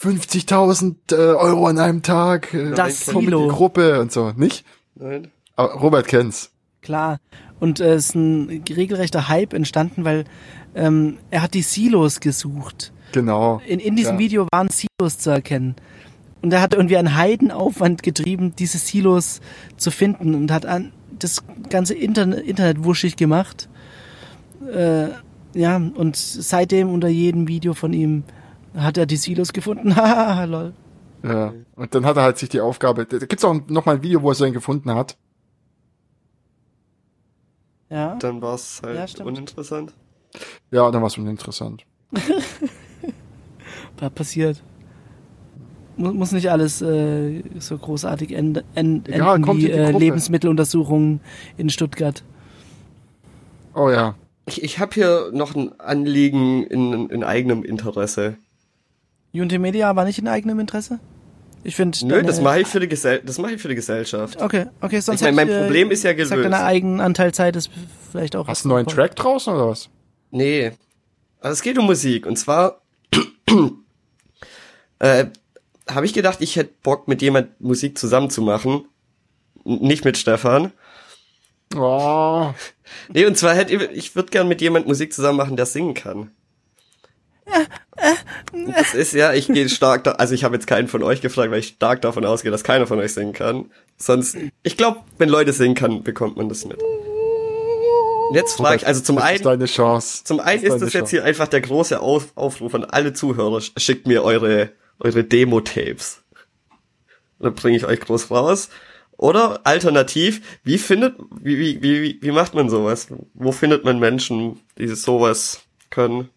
50.000 äh, Euro an einem Tag, äh, Das Silo. die Gruppe und so, nicht? Nein? Aber Robert kennt's. Klar. Und äh, es ist ein regelrechter Hype entstanden, weil ähm, er hat die Silos gesucht. Genau. In, in diesem Ja. Video waren Silos zu erkennen. Und er hat irgendwie einen Heidenaufwand getrieben, diese Silos zu finden und hat an das ganze Internet, Internet wuschig gemacht. Äh, ja, und seitdem unter jedem Video von ihm hat er die Silos gefunden. Haha, lol. Ja. Und dann hat er halt sich die Aufgabe, da gibt's auch noch mal ein Video, wo er so einen gefunden hat. Ja. Dann war es Ja, halt stimmt. uninteressant. Ja, dann war's uninteressant. Pa- passiert. Mu- Muss nicht alles äh, so großartig end, end, Egal, enden kommt wie äh. Lebensmitteluntersuchungen in Stuttgart. Oh ja. Ich, ich habe hier noch ein Anliegen in, in eigenem Interesse. Unity Media war nicht in eigenem Interesse? Ich finde. Nö, das mache ich für die Gesell das mache ich für die Gesellschaft. Okay, okay, sonst Ich meine, mein hätte Problem ist ja Ich sag, gelöst. deine Eigenanteilzeit ist vielleicht auch. Hast du einen neuen Track draußen oder was? Nee. Also es geht um Musik. Und zwar äh, habe ich gedacht, ich hätte Bock, mit jemand Musik zusammen zu machen. N- Nicht mit Stefan. Oh. Nee, und zwar hätte ich, ich würde gern mit jemand Musik zusammen machen, der singen kann. Das ist ja, ich gehe stark da, also ich habe jetzt keinen von euch gefragt, weil ich stark davon ausgehe, dass keiner von euch singen kann. Sonst, ich glaube, wenn Leute singen kann, bekommt man das mit. Jetzt frage ich, also zum das ist einen, deine Chance. zum einen ist deine das jetzt Chance. hier einfach der große Auf, Aufruf an alle Zuhörer, sch- schickt mir eure, eure Demo-Tapes. Dann bringe ich euch groß raus. Oder alternativ, wie findet, wie, wie, wie, wie- wie macht man sowas? Wo findet man Menschen, die sowas können?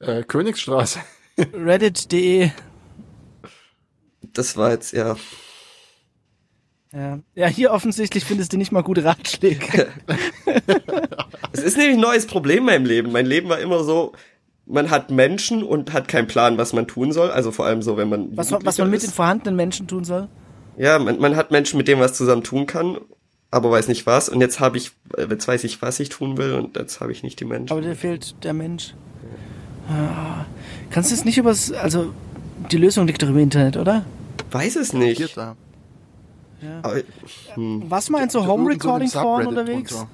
Äh, Königsstraße. Reddit.de. Das war jetzt, ja. Ja. ja, hier offensichtlich findest du nicht mal gute Ratschläge. Es ist nämlich ein neues Problem in meinem Leben. Mein Leben war immer so, man hat Menschen und hat keinen Plan, was man tun soll. Also vor allem so, wenn man. Was, man- was man mit den vorhandenen Menschen tun soll. Ja, man, man hat Menschen, mit denen was zusammen tun kann, aber weiß nicht was. Und jetzt habe ich, äh, jetzt weiß ich, was ich tun will und jetzt habe ich nicht die Menschen. Aber dir fehlt der Mensch. Ah. Kannst du es nicht übers, also die Lösung liegt doch im Internet, oder? weiß es nicht. Aber, hm, Was meinst du, Home Recording Foren unterwegs? Drunter.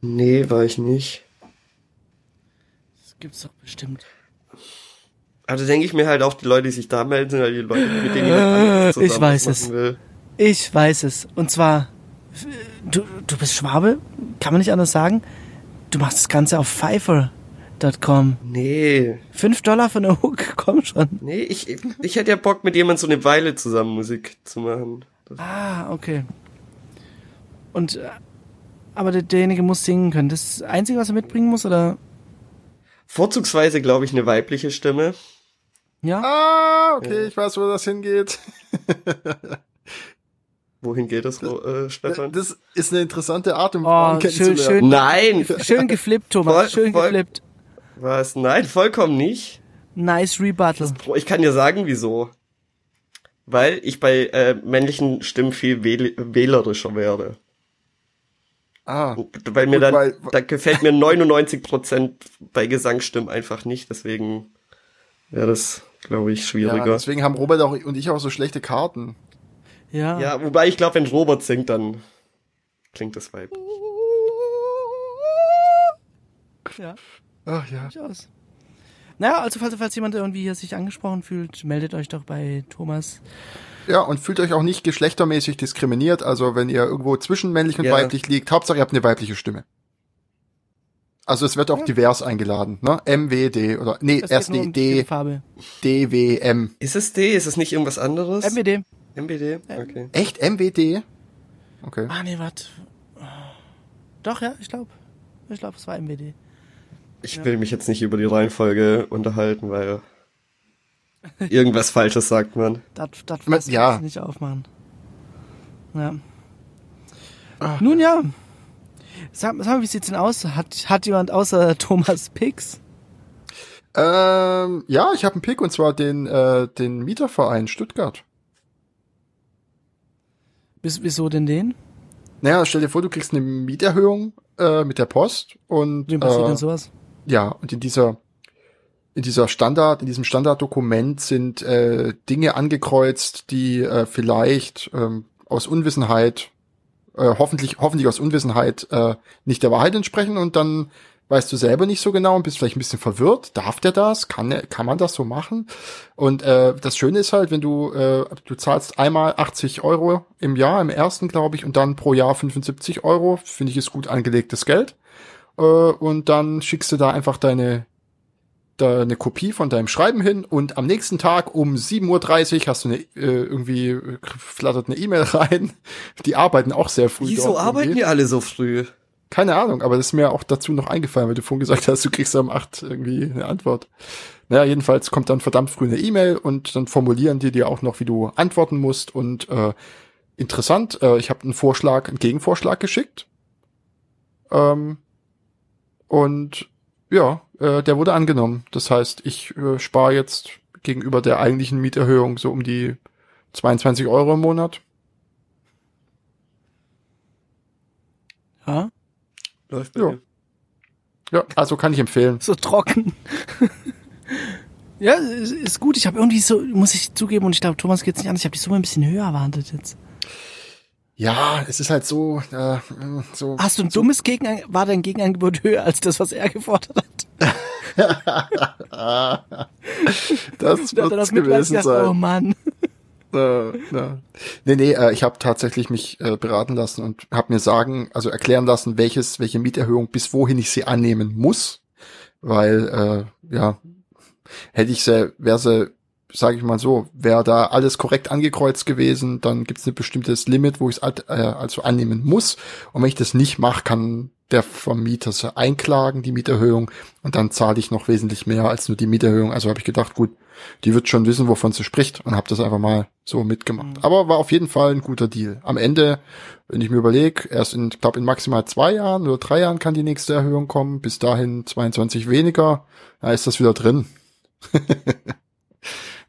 nee, war ich nicht. Das gibt's doch bestimmt. Also denke ich mir halt auch, die Leute, die sich da melden, sind halt die Leute, mit denen jemand anderes Ich zusammen weiß es. will. Ich weiß es. Und zwar, du, du bist Schwabe, kann man nicht anders sagen. Du machst das Ganze auf Pfeiffer.com. Nee, Fünf Dollar für eine Hook, komm schon. nee, ich, ich hätte ja Bock, mit jemandem so eine Weile zusammen Musik zu machen. Das, Ah, okay. Und, äh, aber der, derjenige muss singen können. Das ist das Einzige, was er mitbringen muss, oder? vorzugsweise, glaube ich, eine weibliche Stimme. Ja? Ah, okay, ich weiß, wo das hingeht. Wohin geht das, äh, Stefan? Das ist eine interessante Art, um Oh, schön, schön. Nein! Schön geflippt, Thomas. Voll- Schön voll- geflippt. Was? Nein, vollkommen nicht. Nice Rebuttal. Ich kann dir sagen, wieso. Weil ich bei äh, männlichen Stimmen viel wähl wählerischer werde. Ah, Weil mir Gut, dann, weil- da gefällt mir 99% bei Gesangsstimmen einfach nicht, deswegen wäre das, glaube ich, ja, schwieriger. deswegen haben Robert auch und ich auch so schlechte Karten. Ja. Ja, wobei ich glaube, wenn Robert singt, dann klingt das Vibe. ja. Ach ja. Durchaus. Naja, also falls, falls jemand irgendwie hier sich angesprochen fühlt, meldet euch doch bei Thomas. Ja, und fühlt euch auch nicht geschlechtermäßig diskriminiert. Also wenn ihr irgendwo zwischen männlich und Ja. weiblich liegt, Hauptsache ihr habt eine weibliche Stimme. Also es wird auch divers eingeladen, ne? MWD oder nee, erst um D, Farbe. DWM. Ist es D? Ist es nicht irgendwas anderes? MWD. MBD? Okay. Echt MWD? Okay. Ah, nee, warte. Doch, ja, ich glaube. Ich glaube, es war MWD. Ich will mich jetzt nicht über die Reihenfolge unterhalten, weil irgendwas Falsches sagt man. Das, das Ma- Fass ja. muss ich nicht aufmachen. Ja. Nun ja. Sag, sag mal, wie sieht's denn aus? Hat, hat jemand außer Thomas Pix? Ähm, ja, ich habe einen Pick und zwar den, äh, den Mieterverein Stuttgart. Bis, wieso denn den? Naja, stell dir vor, du kriegst eine Mieterhöhung äh, mit der Post und Wie passiert äh, denn sowas? Ja, und in dieser in dieser Standard, in diesem Standarddokument sind äh, Dinge angekreuzt, die äh, vielleicht ähm, aus Unwissenheit, äh, hoffentlich, hoffentlich aus Unwissenheit äh, nicht der Wahrheit entsprechen und dann weißt du selber nicht so genau und bist vielleicht ein bisschen verwirrt. Darf der das? Kann, kann man das so machen? Und äh, das Schöne ist halt, wenn du, äh, du zahlst einmal 80 Euro im Jahr, im ersten glaube ich, und dann pro Jahr 75 Euro, finde ich ist gut angelegtes Geld. Äh, und dann schickst du da einfach deine da eine Kopie von deinem Schreiben hin und am nächsten Tag um 7.30 Uhr hast du eine, äh, irgendwie flattert eine E-Mail rein. Die arbeiten auch sehr früh. Wieso arbeiten irgendwie. die alle so früh? Keine Ahnung, aber das ist mir auch dazu noch eingefallen, weil du vorhin gesagt hast, du kriegst um 8 irgendwie eine Antwort. Naja, jedenfalls kommt dann verdammt früh eine E-Mail und dann formulieren die dir auch noch, wie du antworten musst und äh, interessant, äh, ich habe einen Vorschlag, einen Gegenvorschlag geschickt. Ähm, und ja, äh, der wurde angenommen. Das heißt, ich äh, spare jetzt gegenüber der eigentlichen Mieterhöhung so um die 22 Euro im Monat. Ja? Läuft Ja. Ja, also kann ich empfehlen. So trocken. ja, ist, ist gut. Ich habe irgendwie so, muss ich zugeben, und ich glaube, Thomas geht's nicht anders. Ich habe die Summe ein bisschen höher erwartet jetzt. Ja, es ist halt so, äh, so. Hast du ein dummes Gegenangebot? War dein Gegenangebot höher als das, was er gefordert hat? Das wird das gewesen gedacht, oh sein. Mann. äh, na. Nee, nee, äh, ich habe tatsächlich mich äh, beraten lassen und habe mir sagen, also erklären lassen, welches, welche Mieterhöhung bis wohin ich sie annehmen muss, weil äh, ja, hätte ich sie, wäre sie, sage ich mal so, wäre da alles korrekt angekreuzt gewesen, dann gibt es ein bestimmtes Limit, wo ich es äh, also annehmen muss. Und wenn ich das nicht mache, kann der Vermieter sie einklagen, die Mieterhöhung, und dann zahle ich noch wesentlich mehr als nur die Mieterhöhung. Also habe ich gedacht, gut, die wird schon wissen, wovon sie spricht und habe das einfach mal so mitgemacht. Mhm. Aber war auf jeden Fall ein guter Deal. Am Ende, wenn ich mir überlege, erst in, glaube in maximal zwei Jahren oder drei Jahren kann die nächste Erhöhung kommen, bis dahin 22 weniger, da ist das wieder drin.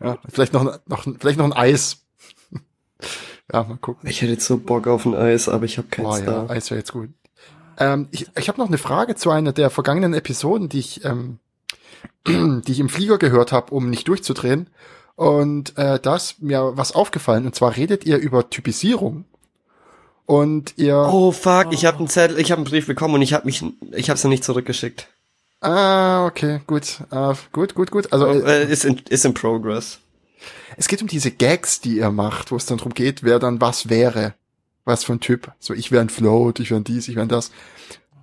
ja, vielleicht noch, noch, vielleicht noch ein Eis. ja, mal gucken. Ich hätte jetzt so Bock auf ein Eis, aber ich habe keins Boah, ja, Eis wäre jetzt gut. Ähm, ich ich habe noch eine Frage zu einer der vergangenen Episoden, die ich ähm, die ich im Flieger gehört habe, um nicht durchzudrehen. Und äh, da ist mir was aufgefallen. Und zwar redet ihr über Typisierung. Und ihr. Oh fuck, ich habe einen Zettel, ich habe einen Brief bekommen und ich habe mich, ich habe es noch nicht zurückgeschickt. Ah, okay, gut, uh, gut, gut, gut. Also äh, ist in, ist in progress. Es geht um diese Gags, die ihr macht, wo es dann drum geht, wer dann was wäre, was für ein Typ. So, ich wäre ein Float, ich wäre dies, ich wäre das.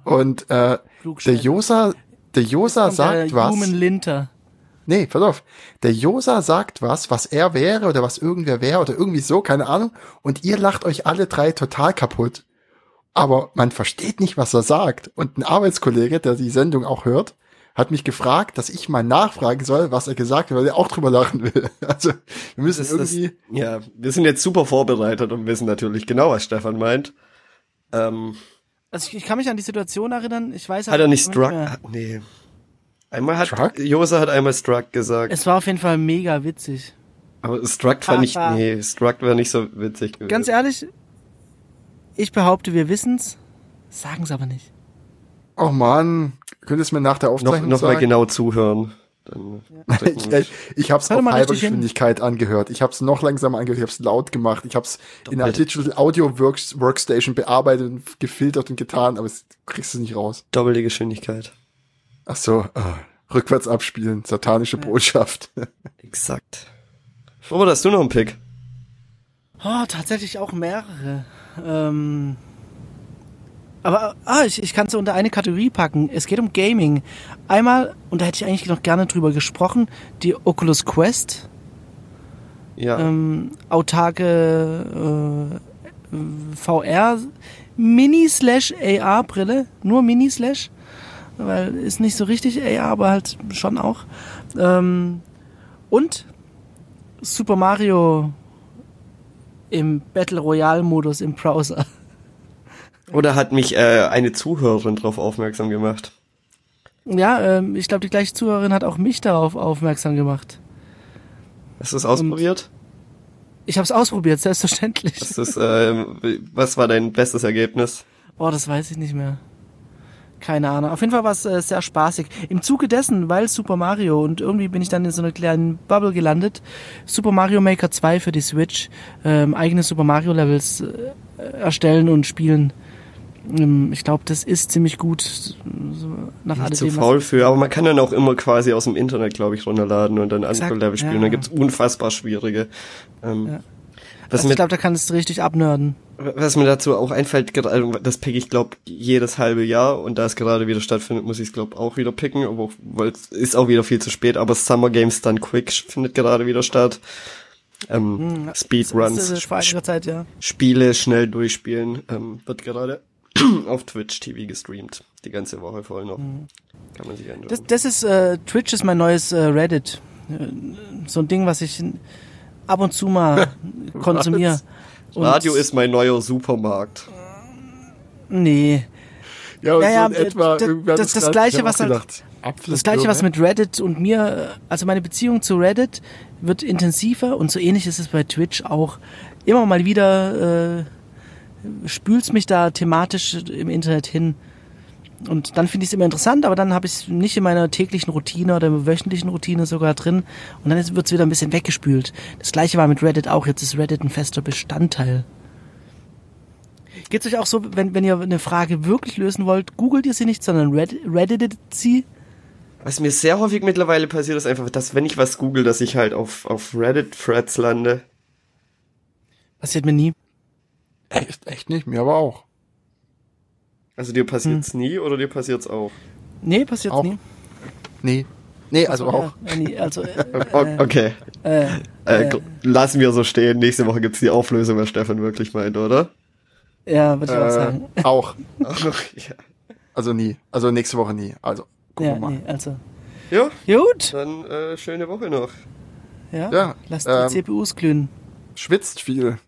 Und äh, der Josa, der Josa sagt der was. Linter. Nee, pass auf. Der Josa sagt was, was er wäre oder was irgendwer wäre oder irgendwie so, keine Ahnung. Und ihr lacht euch alle drei total kaputt. Aber man versteht nicht, was er sagt. Und ein Arbeitskollege, der die Sendung auch hört, hat mich gefragt, dass ich mal nachfragen soll, was er gesagt hat, weil er auch drüber lachen will. Also wir müssen das irgendwie. Das, ja, wir sind jetzt super vorbereitet und wissen natürlich genau, was Stefan meint. Ähm, also ich, ich, kann mich an die Situation erinnern, ich weiß Hat er nicht Struck? Nicht nee. Einmal hat Struck? Josa hat einmal Struck gesagt. Es war auf jeden Fall mega witzig. Aber Struck fand ich, nee, Struck war nicht so witzig gewesen. Ganz ehrlich, ich behaupte, wir wissen's, sagen's aber nicht. Oh man, könntest du mir nach der Aufzeichnung noch, noch sagen? mal genau zuhören. Dann ja. ich, ich habe es auf halber Geschwindigkeit hin. angehört. Ich habe es noch langsamer angehört. Ich habe es laut gemacht. Ich habe es in einer Digital Audio Works, Workstation bearbeitet und gefiltert und getan, aber es kriegst du nicht raus. Doppelte Geschwindigkeit. Ach so, oh, rückwärts abspielen, satanische ja. Botschaft. Exakt. Robert, hast du noch einen Pick? Oh, tatsächlich auch mehrere. Ähm aber ah, ich, ich kann es unter eine Kategorie packen. Es geht um Gaming. Einmal, und da hätte ich eigentlich noch gerne drüber gesprochen, die Oculus Quest. Ja. Ähm, autarke äh, VR Mini-Slash AR-Brille. Nur Mini-Slash. Weil ist nicht so richtig AR, aber halt schon auch. Ähm, und Super Mario im Battle Royale Modus im Browser. Oder hat mich äh, eine Zuhörerin darauf aufmerksam gemacht? Ja, ähm, ich glaube, die gleiche Zuhörerin hat auch mich darauf aufmerksam gemacht. Hast du es ausprobiert? Und ich habe es ausprobiert, selbstverständlich. Das ist, äh, was war dein bestes Ergebnis? Oh, das weiß ich nicht mehr. Keine Ahnung. Auf jeden Fall war es äh, sehr spaßig. Im Zuge dessen, weil Super Mario und irgendwie bin ich dann in so einer kleinen Bubble gelandet, Super Mario Maker 2 für die Switch, ähm, eigene Super Mario Levels äh, erstellen und spielen. Ähm, ich glaube, das ist ziemlich gut. So nach Nicht zu faul für, aber man kann dann auch immer quasi aus dem Internet, glaube ich, runterladen und dann andere Level spielen. Ja. Da gibt's unfassbar schwierige. Ähm, ja. Also ich glaube, da kannst du richtig abnörden. Was mir dazu auch einfällt, das pick ich glaube jedes halbe Jahr und da es gerade wieder stattfindet, muss ich es glaube auch wieder picken, weil es ist auch wieder viel zu spät, aber Summer Games Done Quick findet gerade wieder statt. Ähm, hm, Speedruns, Zeit, ja. Spiele schnell durchspielen, ähm, wird gerade auf Twitch TV gestreamt. Die ganze Woche voll noch. Mhm. Kann man sich anschauen. Das, das ist, äh, Twitch ist mein neues äh, Reddit. Äh, so ein Ding, was ich ab und zu mal konsumiere. Radio ist mein neuer Supermarkt. Nee. Ja, und ja, so in etwa, das, das, das gleiche, was halt, das gleiche, was mit Reddit und mir, also meine Beziehung zu Reddit wird intensiver und so ähnlich ist es bei Twitch auch. Immer mal wieder äh, spülst mich da thematisch im Internet hin. Und dann finde ich es immer interessant, aber dann habe ich es nicht in meiner täglichen Routine oder wöchentlichen Routine sogar drin. Und dann wird es wieder ein bisschen weggespült. Das gleiche war mit Reddit auch. Jetzt ist Reddit ein fester Bestandteil. Geht es euch auch so, wenn, wenn ihr eine Frage wirklich lösen wollt, googelt ihr sie nicht, sondern redditet sie? Was mir sehr häufig mittlerweile passiert, ist einfach, dass wenn ich was google, dass ich halt auf, auf Reddit-Threads lande. Passiert mir nie. Echt, echt nicht, mir aber auch. Also dir passiert's nie oder dir passiert's auch? Nee, passiert Auch. nie. Nee. Nee, also ja, auch. ja, nie. Also, äh, Okay. äh, Äh, gl- lassen wir so stehen. Nächste Woche gibt's die Auflösung, was Stefan wirklich meint, oder? ja, würde ich auch Äh, sagen. auch. ja. Also nie. Also nächste Woche nie. Also, gucken Ja, wir mal. nee, also. ja, Gut. dann äh, schöne Woche noch. Ja, Ja, lasst die ähm, CPUs glühen. Schwitzt viel.